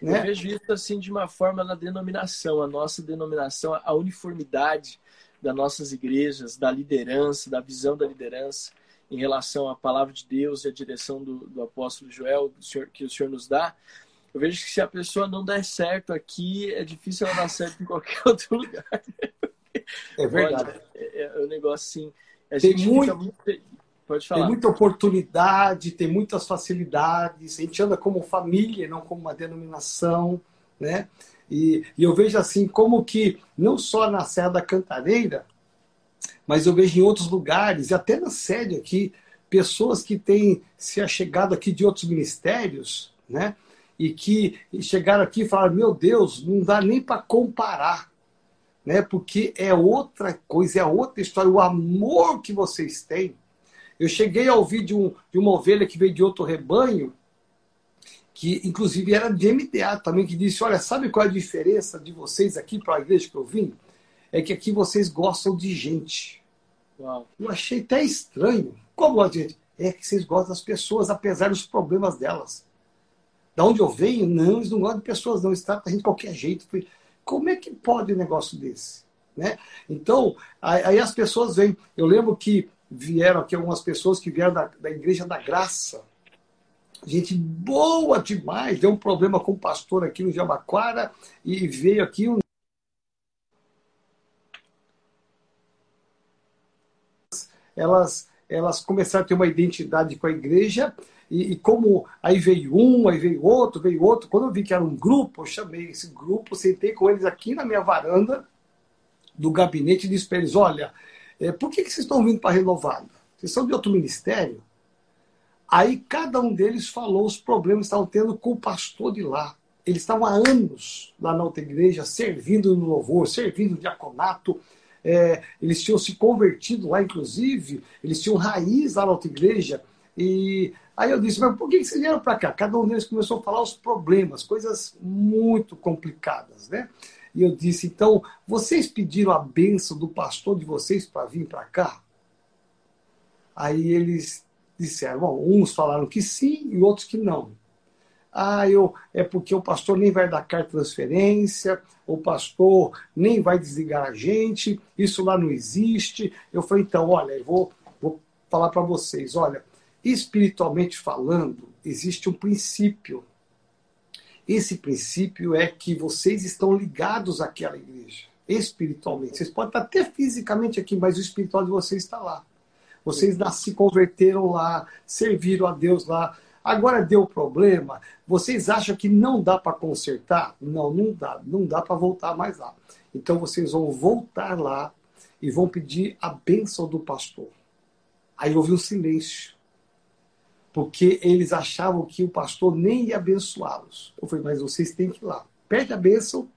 Né? Eu vejo isso assim de uma forma na denominação, a nossa denominação, a uniformidade das nossas igrejas, da liderança, da visão da liderança em relação à palavra de Deus e à direção do, do apóstolo Joel do senhor, que o Senhor nos dá. Eu vejo que se a pessoa não der certo aqui, é difícil ela dar certo em qualquer *laughs* outro lugar. É verdade. Olha, é, é, um negócio assim. A tem muito, muito, Pode falar. Tem muita oportunidade, tem muitas facilidades. A gente anda como família, não como uma denominação, né? E, e eu vejo assim como que não só na Serra da Cantareira, mas eu vejo em outros lugares e até na sede aqui pessoas que têm se achegado aqui de outros ministérios, né? E que chegaram aqui e falaram: Meu Deus, não dá nem para comparar né? Porque é outra coisa, é outra história. O amor que vocês têm. Eu cheguei a ouvir de, um, de uma ovelha que veio de outro rebanho, que inclusive era de MDA também, que disse: Olha, sabe qual é a diferença de vocês aqui para a igreja que eu vim? É que aqui vocês gostam de gente. Uau. Eu achei até estranho. Como a gente? É que vocês gostam das pessoas, apesar dos problemas delas. Da onde eu venho, não, eles não gostam de pessoas, não. Eles tratam a gente de qualquer jeito. Como é que pode um negócio desse? Né? Então, aí as pessoas vêm. Eu lembro que vieram aqui algumas pessoas que vieram da, da Igreja da Graça. Gente boa demais. Deu um problema com o pastor aqui no Jabaquara e veio aqui um. Elas, elas começaram a ter uma identidade com a igreja e, e, como aí veio um, aí veio outro, veio outro. Quando eu vi que era um grupo, eu chamei esse grupo, sentei com eles aqui na minha varanda do gabinete e disse para eles: olha, é, por que, que vocês estão vindo para Renovada? Vocês são de outro ministério? Aí cada um deles falou os problemas que estavam tendo com o pastor de lá. Eles estavam há anos lá na outra igreja, servindo no louvor, servindo no diaconato. É, eles tinham se convertido lá, inclusive, eles tinham raiz lá na outra igreja. E Aí eu disse, mas por que vocês vieram para cá? Cada um deles começou a falar os problemas, coisas muito complicadas, né? E eu disse, então, vocês pediram a benção do pastor de vocês para vir para cá? Aí eles disseram, bom, uns falaram que sim e outros que não. Ah, eu, é porque o pastor nem vai dar carta de transferência, o pastor nem vai desligar a gente, isso lá não existe. Eu falei, então, olha, eu vou, vou falar para vocês, olha, Espiritualmente falando, existe um princípio. Esse princípio é que vocês estão ligados àquela igreja, espiritualmente. Vocês podem estar até fisicamente aqui, mas o espiritual de vocês está lá. Vocês se converteram lá, serviram a Deus lá. Agora deu problema. Vocês acham que não dá para consertar? Não, não dá. Não dá para voltar mais lá. Então vocês vão voltar lá e vão pedir a bênção do pastor. Aí houve um silêncio. Porque eles achavam que o pastor nem ia abençoá-los. Eu falei, mas vocês têm que ir lá. Pede a bênção,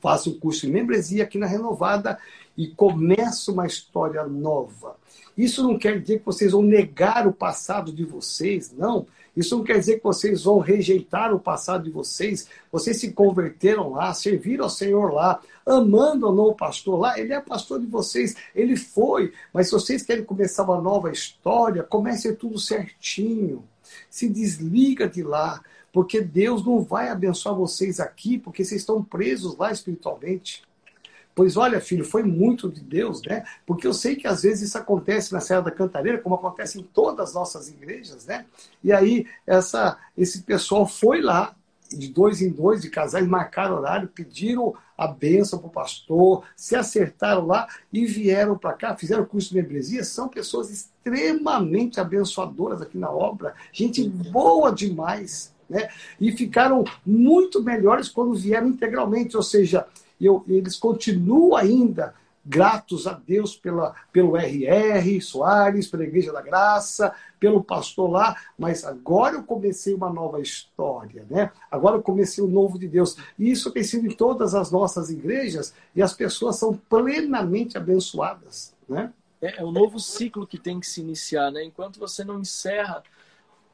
faça o curso de membresia aqui na Renovada e começa uma história nova. Isso não quer dizer que vocês vão negar o passado de vocês, não. Isso não quer dizer que vocês vão rejeitar o passado de vocês. Vocês se converteram lá, serviram ao Senhor lá, amando ou não o pastor lá. Ele é pastor de vocês, ele foi. Mas se vocês querem começar uma nova história, comece tudo certinho. Se desliga de lá, porque Deus não vai abençoar vocês aqui, porque vocês estão presos lá espiritualmente. Pois olha, filho, foi muito de Deus, né? Porque eu sei que às vezes isso acontece na Serra da Cantareira, como acontece em todas as nossas igrejas, né? E aí essa, esse pessoal foi lá, de dois em dois, de casais, marcaram horário, pediram a bênção para o pastor, se acertaram lá e vieram para cá, fizeram curso de membresia. São pessoas extremamente abençoadoras aqui na obra, gente boa demais, né? E ficaram muito melhores quando vieram integralmente, ou seja, eu, eles continuam ainda gratos a Deus pela, pelo RR Soares, pela Igreja da Graça, pelo pastor lá, mas agora eu comecei uma nova história, né? Agora eu comecei o novo de Deus. E isso tem sido em todas as nossas igrejas e as pessoas são plenamente abençoadas, né? É, é um novo ciclo que tem que se iniciar, né? Enquanto você não encerra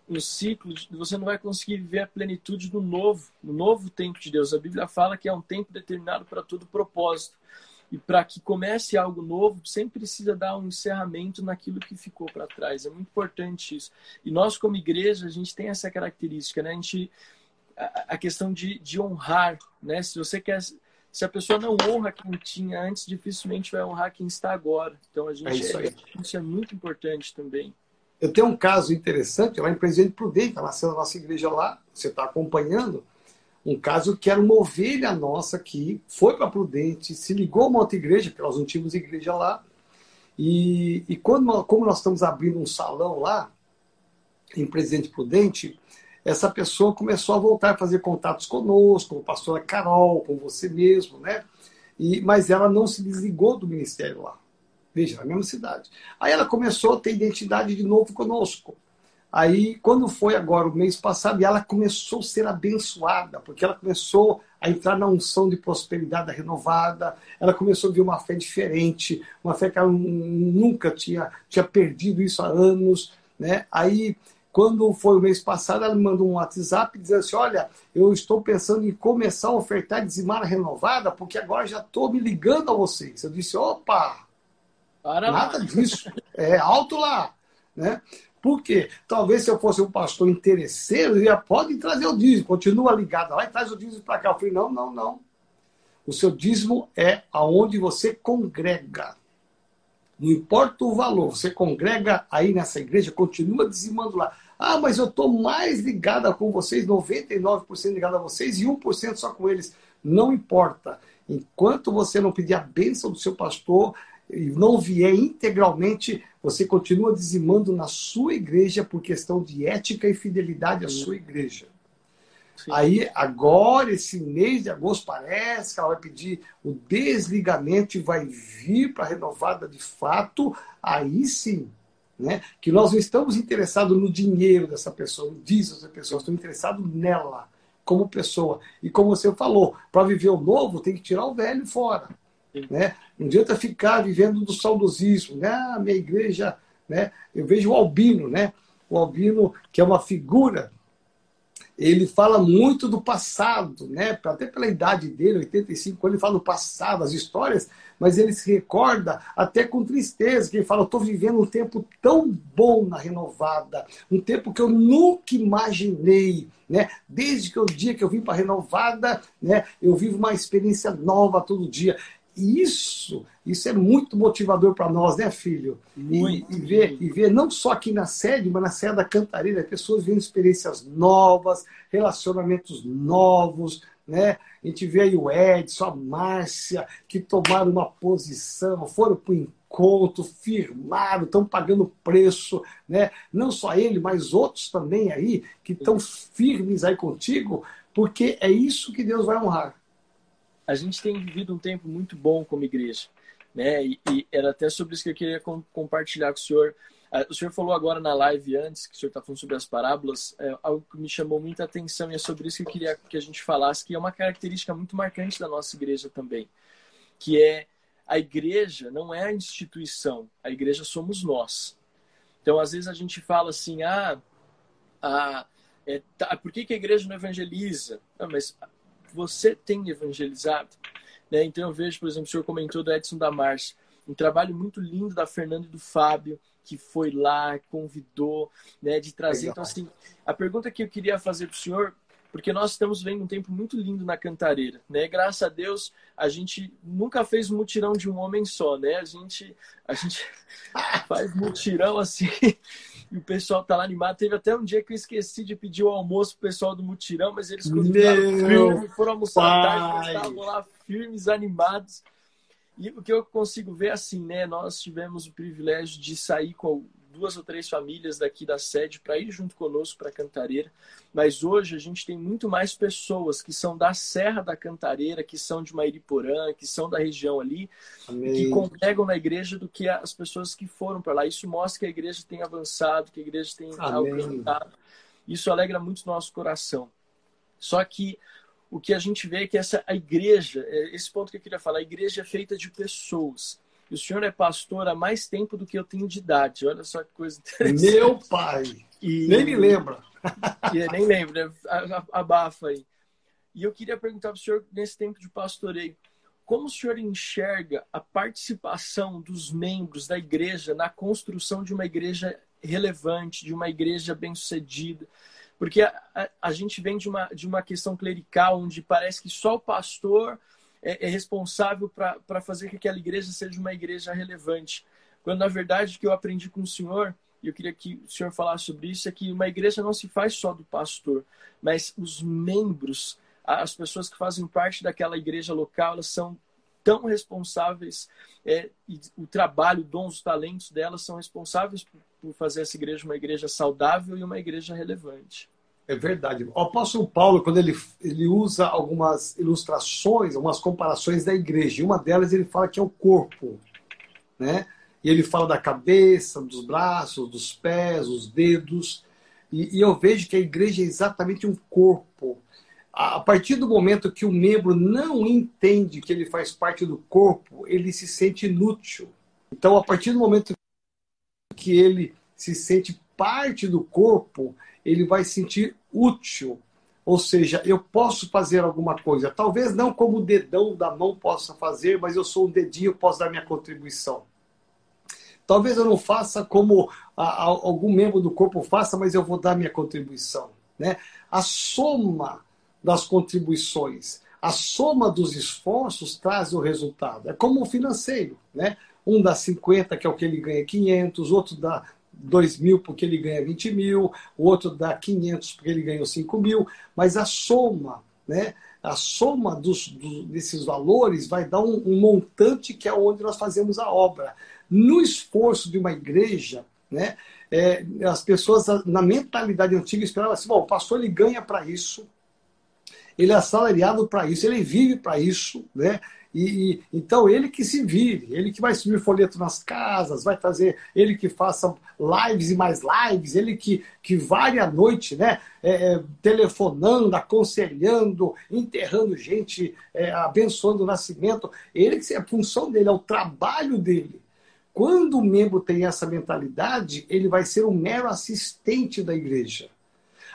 o ciclo, você não vai conseguir viver a plenitude do novo, no novo tempo de Deus. A Bíblia fala que é um tempo determinado para todo propósito. E para que comece algo novo, sempre precisa dar um encerramento naquilo que ficou para trás. É muito importante isso. E nós, como igreja, a gente tem essa característica, né? A gente a questão de, de honrar, né? Se você quer se a pessoa não honra quem tinha antes, dificilmente vai honrar quem está agora. Então a gente é isso, é, isso é muito importante também. Eu tenho um caso interessante lá em Presidente Prudente, está nascendo a nossa igreja lá, você está acompanhando. Um caso que era uma ovelha nossa que foi para Prudente, se ligou a uma outra igreja, porque nós não tínhamos igreja lá. E, e quando, como nós estamos abrindo um salão lá, em Presidente Prudente, essa pessoa começou a voltar a fazer contatos conosco, com a pastora Carol, com você mesmo, né? E, mas ela não se desligou do ministério lá. Veja, na mesma cidade. Aí ela começou a ter identidade de novo conosco. Aí, quando foi agora o mês passado, ela começou a ser abençoada, porque ela começou a entrar na unção de prosperidade renovada, ela começou a ver uma fé diferente, uma fé que ela nunca tinha, tinha perdido isso há anos. Né? Aí, quando foi o mês passado, ela me mandou um WhatsApp dizendo assim: Olha, eu estou pensando em começar a ofertar dizimar renovada, porque agora já estou me ligando a vocês. Eu disse: opa, para Nada disso. É alto lá. Né? Por quê? Talvez se eu fosse um pastor interesseiro, ia, pode trazer o dízimo, continua ligado lá e traz o dízimo para cá. Eu falei, não, não, não. O seu dízimo é aonde você congrega. Não importa o valor, você congrega aí nessa igreja, continua dizimando lá. Ah, mas eu estou mais ligada com vocês, 99% ligada a vocês e 1% só com eles. Não importa. Enquanto você não pedir a bênção do seu pastor, não vier integralmente, você continua dizimando na sua igreja por questão de ética e fidelidade à sua igreja. Sim. Aí, agora, esse mês de agosto, parece que ela vai pedir o desligamento e vai vir para a renovada de fato. Aí sim, né? que nós não estamos interessados no dinheiro dessa pessoa, no dízimo dessa pessoa, estamos interessados nela, como pessoa. E como você falou, para viver o novo, tem que tirar o velho fora. Né? Não adianta ficar vivendo do saudosismo. Né? Ah, minha igreja. Né? Eu vejo o Albino, né? o Albino, que é uma figura, ele fala muito do passado, né? até pela idade dele, 85 anos, ele fala do passado, as histórias, mas ele se recorda até com tristeza, que ele fala, estou vivendo um tempo tão bom na renovada, um tempo que eu nunca imaginei. Né? Desde que o dia que eu vim para a renovada, né, eu vivo uma experiência nova todo dia. Isso, isso é muito motivador para nós, né, filho? E, e, ver, e ver não só aqui na sede, mas na sede da Cantareira, pessoas vendo experiências novas, relacionamentos novos, né? A gente vê aí o Edson, a Márcia, que tomaram uma posição, foram para o encontro, firmaram, estão pagando preço, né? Não só ele, mas outros também aí, que estão firmes aí contigo, porque é isso que Deus vai honrar a gente tem vivido um tempo muito bom como igreja, né? E, e, era até sobre isso que eu queria com, compartilhar com o senhor. O senhor falou agora na live antes, que o senhor está falando sobre as parábolas, é, algo que me chamou muita atenção e é sobre isso que eu queria que a gente falasse, que é uma característica muito marcante da nossa igreja também, que é a igreja não é a instituição, a igreja somos nós. Então, às vezes a gente fala assim, ah, ah é, tá, por que, que a igreja não evangeliza? Ah, mas você tem evangelizado? Né? Então eu vejo, por exemplo, o senhor comentou do Edson da Mars, um trabalho muito lindo da Fernanda e do Fábio, que foi lá, convidou, né, de trazer. Legal. Então, assim, a pergunta que eu queria fazer para o senhor, porque nós estamos vendo um tempo muito lindo na Cantareira, né? Graças a Deus, a gente nunca fez mutirão de um homem só, né? A gente, a gente *laughs* faz mutirão assim e o pessoal tá lá animado. Teve até um dia que eu esqueci de pedir o almoço pro pessoal do mutirão, mas eles continuaram foram almoçar à tarde, estavam lá firmes, animados. E o que eu consigo ver assim, né? Nós tivemos o privilégio de sair com duas ou três famílias daqui da sede para ir junto conosco para Cantareira. Mas hoje a gente tem muito mais pessoas que são da Serra da Cantareira, que são de Mairiporã, que são da região ali, Amém. que congregam na igreja do que as pessoas que foram para lá. Isso mostra que a igreja tem avançado, que a igreja tem alcançado. Isso alegra muito o nosso coração. Só que o que a gente vê é que essa a igreja, é esse ponto que eu queria falar, a igreja é feita de pessoas. E o senhor é pastor há mais tempo do que eu tenho de idade. Olha só que coisa interessante. Meu pai! E... Nem me lembra. *laughs* E, nem lembro, né? abafa aí. E eu queria perguntar para o senhor, nesse tempo de pastoreio, como o senhor enxerga a participação dos membros da igreja na construção de uma igreja relevante, de uma igreja bem-sucedida? Porque a, a, a, gente vem de uma, de uma questão clerical, onde parece que só o pastor é, é responsável para fazer que aquela igreja seja uma igreja relevante. Quando, na verdade, o que eu aprendi com o senhor, e eu queria que o senhor falasse sobre isso, é que uma igreja não se faz só do pastor, mas os membros, as pessoas que fazem parte daquela igreja local, elas são tão responsáveis, é, e o trabalho, dons, os talentos delas são responsáveis por fazer essa igreja uma igreja saudável e uma igreja relevante. É verdade. O apóstolo Paulo, quando ele, ele usa algumas ilustrações, algumas comparações da igreja, e uma delas ele fala que é o corpo, né? E ele fala da cabeça, dos braços, dos pés, os dedos. E, e eu vejo que a igreja é exatamente um corpo a partir do momento que o membro não entende que ele faz parte do corpo, ele se sente inútil. Então, a partir do momento que ele se sente parte do corpo, ele vai se sentir útil. Ou seja, eu posso fazer alguma coisa. Talvez não como o dedão da mão possa fazer, mas eu sou um dedinho, posso dar minha contribuição. Talvez eu não faça como algum membro do corpo faça, mas eu vou dar minha contribuição. Né? A soma das contribuições. A soma dos esforços traz o resultado. É como o financeiro, né? Um dá 50, que é o que ele ganha 500, outro dá 2 mil porque ele ganha 20 mil, o outro dá 500 porque ele ganhou 5 mil, mas a soma, né? A soma dos, dos desses valores vai dar um, um montante que é onde nós fazemos a obra. No esforço de uma igreja, né? É, as pessoas na mentalidade antiga esperavam assim: bom, o pastor ele ganha para isso, ele é assalariado para isso, ele vive para isso, né? E, e, então ele que se vire, ele que vai subir folheto nas casas, vai fazer, ele que faça lives e mais lives, ele que, que vare à noite, né? É, é telefonando, aconselhando, enterrando gente, é, abençoando o nascimento. Ele que a função dele, é o trabalho dele. Quando o membro tem essa mentalidade, ele vai ser um mero assistente da igreja.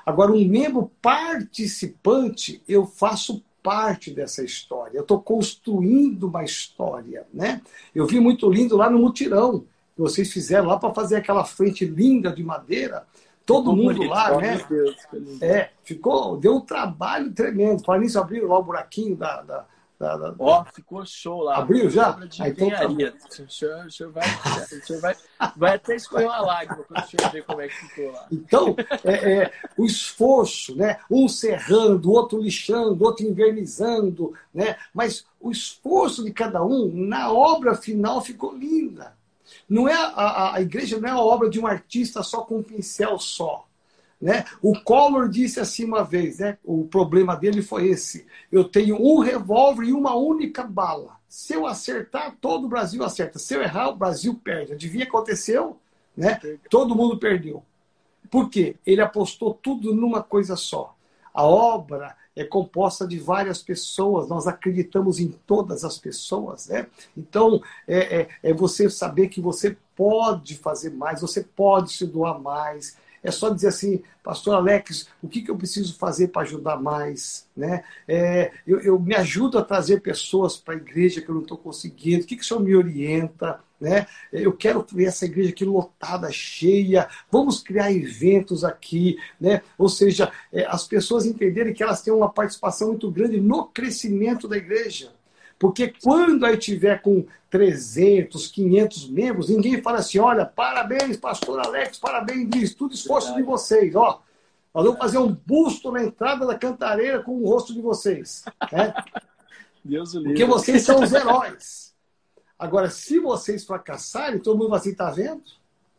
Agora, um membro participante, eu faço parte dessa história. Eu estou construindo uma história, né? Eu vi muito lindo lá no mutirão que vocês fizeram lá para fazer aquela frente linda de madeira. Todo ficou mundo bonito, lá, né? Deus, é, ficou, deu um trabalho tremendo. Para nisso abriram lá o buraquinho da, da Ó, ficou show lá. Abriu já? De então, tá... o, senhor, o, senhor vai, o senhor vai, vai até escorrer uma lágrima quando o senhor ver como é que ficou lá. Então, é, é, o esforço, né? um serrando, outro lixando, outro invernizando, né? mas o esforço de cada um na obra final ficou linda. Não é a, a igreja não é a obra de um artista só com um pincel só. Né? O Collor disse assim uma vez, né? o problema dele foi esse: eu tenho um revólver e uma única bala. Se eu acertar, todo o Brasil acerta. Se eu errar, o Brasil perde. Adivinha o que aconteceu? Né? Todo mundo perdeu. Por quê? Ele apostou tudo numa coisa só. A obra é composta de várias pessoas, nós acreditamos em todas as pessoas. Né? Então, é, é, é você saber que você pode fazer mais, você pode se doar mais, é só dizer assim, pastor Alex, o que, que eu preciso fazer para ajudar mais? Né? É, eu, eu, me ajudo a trazer pessoas para a igreja que eu não estou conseguindo, o que, que o senhor me orienta? Né? Eu quero ver essa igreja aqui lotada, cheia, vamos criar eventos aqui, né? ou seja, é, as pessoas entenderem que elas têm uma participação muito grande no crescimento da igreja. Porque quando aí tiver com 300, 500 membros, ninguém fala assim: olha, parabéns, pastor Alex, parabéns disso, tudo esforço Verdade. de vocês, ó. Nós vamos fazer um busto na entrada da cantareira com o rosto de vocês. Né? *laughs* Deus o livre. Porque vocês são os heróis. Agora, se vocês fracassarem, todo mundo vai assim, tá vendo?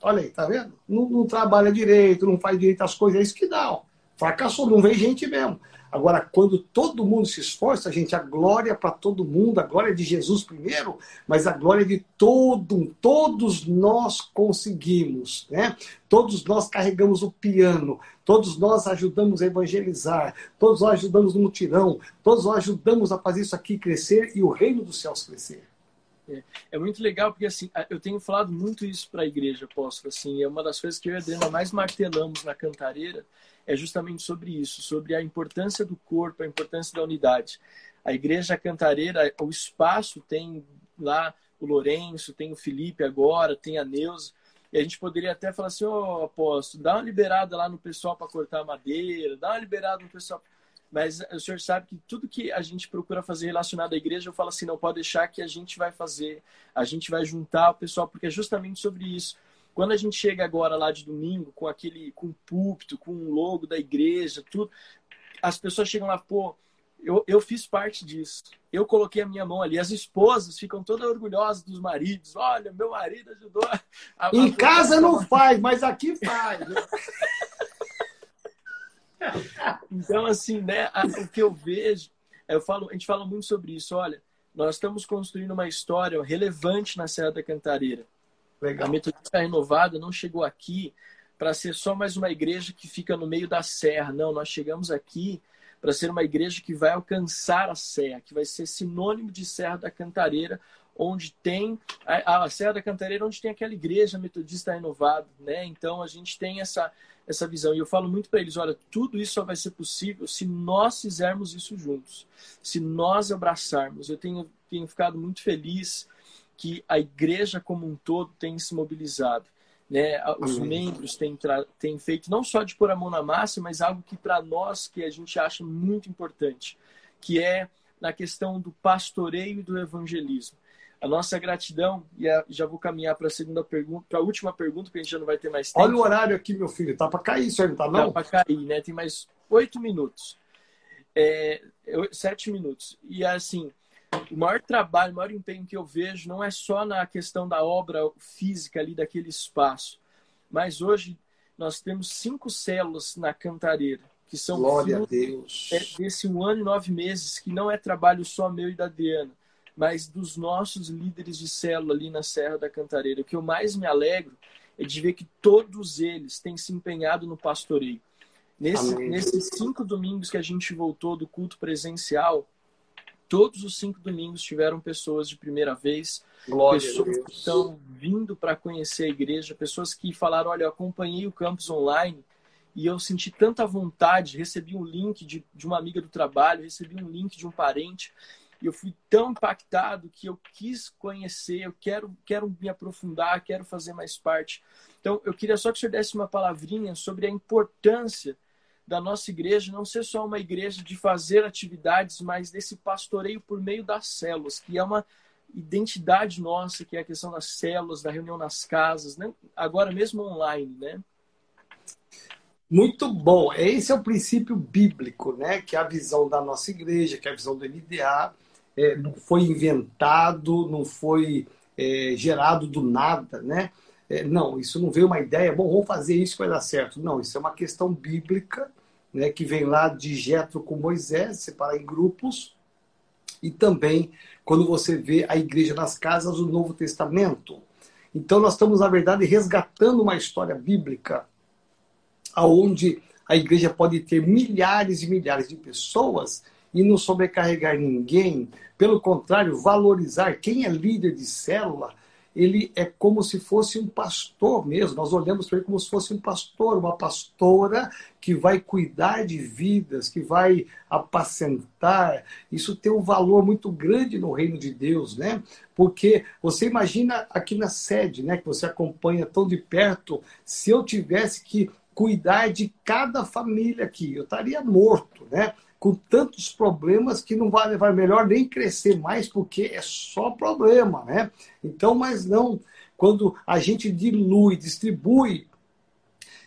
Olha aí, tá vendo? Não, não trabalha direito, não faz direito as coisas, é isso que dá. Ó. Fracassou, não vem gente mesmo. Agora, quando todo mundo se esforça, gente, a glória para todo mundo, a glória de Jesus primeiro, mas a glória de todo, todos nós conseguimos, né? Todos nós carregamos o piano, todos nós ajudamos a evangelizar, todos nós ajudamos no mutirão, todos nós ajudamos a fazer isso aqui crescer e o reino dos céus crescer. É, é, muito legal porque assim eu tenho falado muito isso para a igreja, apóstolo. Assim, é uma das coisas que eu e a Adriana mais martelamos na cantareira é justamente sobre isso, sobre a importância do corpo, a importância da unidade. A igreja cantareira, o espaço tem lá o Lourenço, tem o Felipe agora, tem a Neuza. E a gente poderia até falar assim, ô oh, apóstolo, dá uma liberada lá no pessoal para cortar madeira, dá uma liberada no pessoal. Mas o senhor sabe que tudo que a gente procura fazer relacionado à igreja, eu falo assim, não pode deixar que a gente vai fazer, a gente vai juntar o pessoal, porque é justamente sobre isso. Quando a gente chega agora lá de domingo com aquele, com o púlpito, com o logo da igreja, tudo, as pessoas chegam lá, pô, eu, eu fiz parte disso. Eu coloquei a minha mão ali. As esposas ficam todas orgulhosas dos maridos. Olha, meu marido ajudou. A, em a casa não faz, mas aqui faz. *laughs* então, assim, né, o que eu vejo, eu falo, a gente fala muito sobre isso. Olha, nós estamos construindo uma história relevante na Serra da Cantareira. Legal. A Metodista Renovada não chegou aqui para ser só mais uma igreja que fica no meio da serra. Não, nós chegamos aqui para ser uma igreja que vai alcançar a serra, que vai ser sinônimo de Serra da Cantareira, onde tem a, a Serra da Cantareira, onde tem aquela igreja metodista renovada, né? Então a gente tem essa essa visão e eu falo muito para eles, olha, tudo isso só vai ser possível se nós fizermos isso juntos, se nós abraçarmos. Eu tenho tenho ficado muito feliz que a igreja como um todo tem se mobilizado. Né? Os Amém. membros têm, têm feito não só de pôr a mão na massa, mas algo que para nós que a gente acha muito importante, que é na questão do pastoreio e do evangelismo. A nossa gratidão, e já vou caminhar para a segunda pergunta, para a última pergunta, porque a gente já não vai ter mais tempo. Olha o horário aqui, meu filho, tá para cair isso aí, não tá não? Tá para cair, né? Tem mais oito minutos. É, sete minutos. E assim, o maior trabalho, o maior empenho que eu vejo não é só na questão da obra física ali daquele espaço, mas hoje nós temos cinco células na Cantareira, que são Glória a Deus. É desse um ano e nove meses, que não é trabalho só meu e da Diana, mas dos nossos líderes de célula ali na Serra da Cantareira. O que eu mais me alegro é de ver que todos eles têm se empenhado no pastoreio. Nesse, nesses cinco domingos que a gente voltou do culto presencial, Todos os cinco domingos tiveram pessoas de primeira vez, Glória pessoas que estão vindo para conhecer a igreja, pessoas que falaram: Olha, eu acompanhei o campus online e eu senti tanta vontade. Recebi um link de, de uma amiga do trabalho, recebi um link de um parente e eu fui tão impactado que eu quis conhecer, eu quero, quero me aprofundar, quero fazer mais parte. Então, eu queria só que o senhor desse uma palavrinha sobre a importância da nossa igreja não ser só uma igreja de fazer atividades, mas desse pastoreio por meio das células, que é uma identidade nossa, que é a questão das células, da reunião nas casas, né? agora mesmo online, né? Muito bom. Esse é o princípio bíblico, né? Que é a visão da nossa igreja, que é a visão do NDA. É, não foi inventado, não foi é, gerado do nada, né? É, não, isso não veio uma ideia, bom, vamos fazer isso que vai dar certo. Não, isso é uma questão bíblica, né, que vem lá de Jetro com Moisés, separar em grupos, e também quando você vê a igreja nas casas do Novo Testamento. Então nós estamos, na verdade, resgatando uma história bíblica aonde a igreja pode ter milhares e milhares de pessoas e não sobrecarregar ninguém. Pelo contrário, valorizar quem é líder de célula, ele é como se fosse um pastor mesmo. Nós olhamos para ele como se fosse um pastor, uma pastora que vai cuidar de vidas, que vai apacentar. Isso tem um valor muito grande no reino de Deus, né? Porque você imagina aqui na sede, né, que você acompanha tão de perto, se eu tivesse que cuidar de cada família aqui, eu estaria morto, né? Com tantos problemas que não vai levar melhor nem crescer mais, porque é só problema, né? Então, mas não, quando a gente dilui, distribui,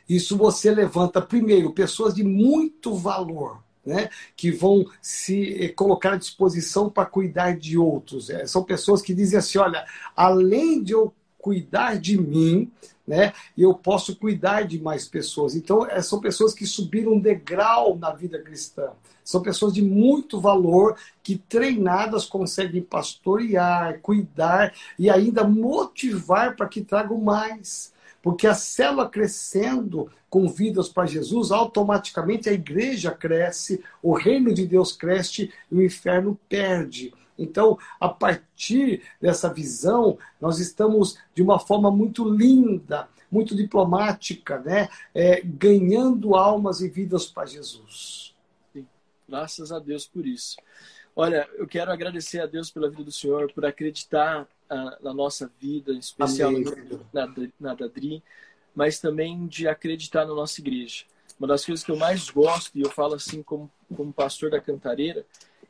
isso você levanta primeiro pessoas de muito valor, né, que vão se colocar à disposição para cuidar de outros. É, são pessoas que dizem assim: olha, além de eu cuidar de mim, né? E eu posso cuidar de mais pessoas. Então, é, são pessoas que subiram um degrau na vida cristã. São pessoas de muito valor que treinadas conseguem pastorear, cuidar e ainda motivar para que tragam mais. Porque a célula crescendo com vidas para Jesus, automaticamente a igreja cresce, o reino de Deus cresce e o inferno perde. Então, a partir dessa visão, nós estamos de uma forma muito linda, muito diplomática, né? É, ganhando almas e vidas para Jesus. Sim. Graças a Deus por isso. Olha, eu quero agradecer a Deus pela vida do Senhor, por acreditar ah, na nossa vida, em especial na, na Dadri, mas também de acreditar na nossa igreja. Uma das coisas que eu mais gosto, e eu falo assim como, como pastor da Cantareira,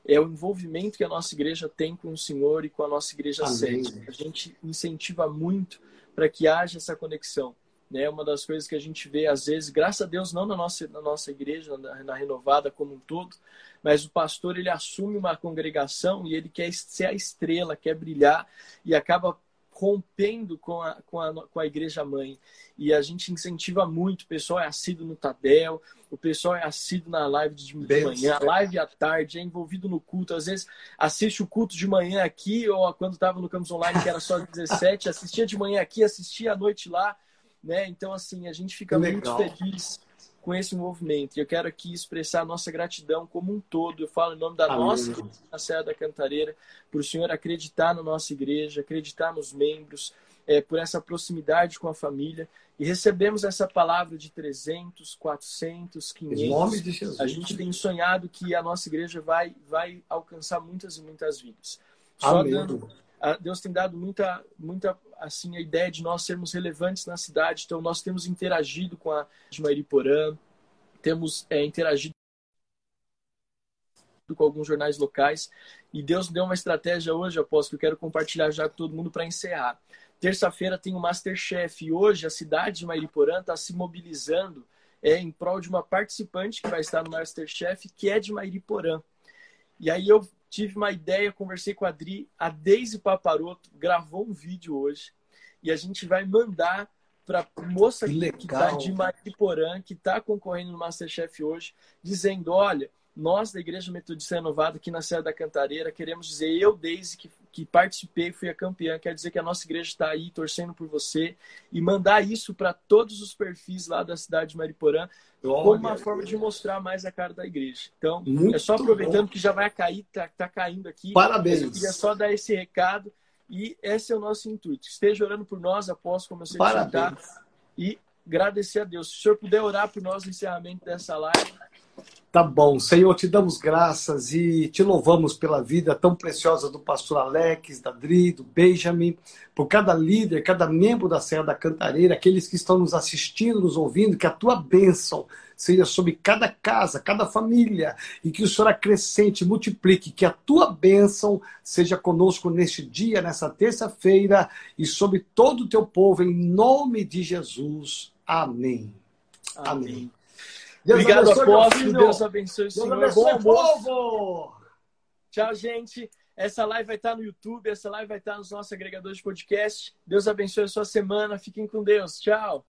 é o envolvimento que a nossa igreja tem com o Senhor e com a nossa igreja sede. A gente incentiva muito para que haja essa conexão. Né? Uma das coisas que a gente vê, às vezes, graças a Deus, não na nossa, na nossa igreja, na, na renovada como um todo, mas o pastor ele assume uma congregação e ele quer ser a estrela, quer brilhar e acaba rompendo com a, com a, com a igreja mãe. E a gente incentiva muito, o pessoal é assíduo no Tadel, o pessoal é assíduo na live de, de manhã, live à tarde, é envolvido no culto. Às vezes assiste o culto de manhã aqui, ou quando estava no Campus Online, que era só 17, *laughs* assistia de manhã aqui, assistia à noite lá. Né? Então, assim, a gente fica muito feliz com esse movimento. E eu quero aqui expressar a nossa gratidão como um todo. Eu falo em nome da Amém. nossa na Serra da Cantareira, por o Senhor acreditar na nossa igreja, acreditar nos membros, é, por essa proximidade com a família. E recebemos essa palavra de 300, 400, 500. Em nome de Jesus. A gente tem sonhado que a nossa igreja vai, vai alcançar muitas e muitas vidas. Só Amém. dando Deus tem dado muita, muita assim a ideia de nós sermos relevantes na cidade. Então nós temos interagido com a de Mairiporã, temos é, interagido com alguns jornais locais e Deus deu uma estratégia hoje, aposto que eu quero compartilhar já com todo mundo para encerrar. Terça-feira tem o Masterchef e hoje a cidade de Mairiporã está se mobilizando é, em prol de uma participante que vai estar no Masterchef, que é de Mairiporã. E aí eu tive uma ideia, conversei com a Adri, a Deise Paparoto gravou um vídeo hoje e a gente vai mandar para moça que, está de Mariporã, que está concorrendo no Masterchef hoje, dizendo, olha, nós da Igreja Metodista Renovada aqui na Serra da Cantareira queremos dizer, eu, Deise, que, que participei, fui a campeã, quer dizer que a nossa igreja está aí torcendo por você e mandar isso para todos os perfis lá da cidade de Mariporã como uma forma de mostrar mais a cara da igreja. Então, Muito é só aproveitando bom. que já vai cair, tá, tá caindo aqui. Parabéns. Eu queria só dar esse recado e esse é o nosso intuito. Esteja orando por nós após como eu sei Parabéns. e agradecer a Deus. Se o senhor puder orar por nós no encerramento dessa live, Tá bom, Senhor, te damos graças e te louvamos pela vida tão preciosa do pastor Alex, da Dri, do Benjamin, por cada líder, cada membro da Serra da Cantareira, aqueles que estão nos assistindo, nos ouvindo, que a tua bênção seja sobre cada casa, cada família, e que o Senhor acrescente, multiplique, que a tua bênção seja conosco neste dia, nessa terça-feira, e sobre todo o teu povo, em nome de Jesus. Amém. Amém. Amém. Deus Obrigado, apóstolo. Deus abençoe o Senhor. Deus abençoe Bom povo. Tchau, gente. Essa live vai estar no YouTube, essa live vai estar nos nossos agregadores de podcast. Deus abençoe a sua semana. Fiquem com Deus. Tchau.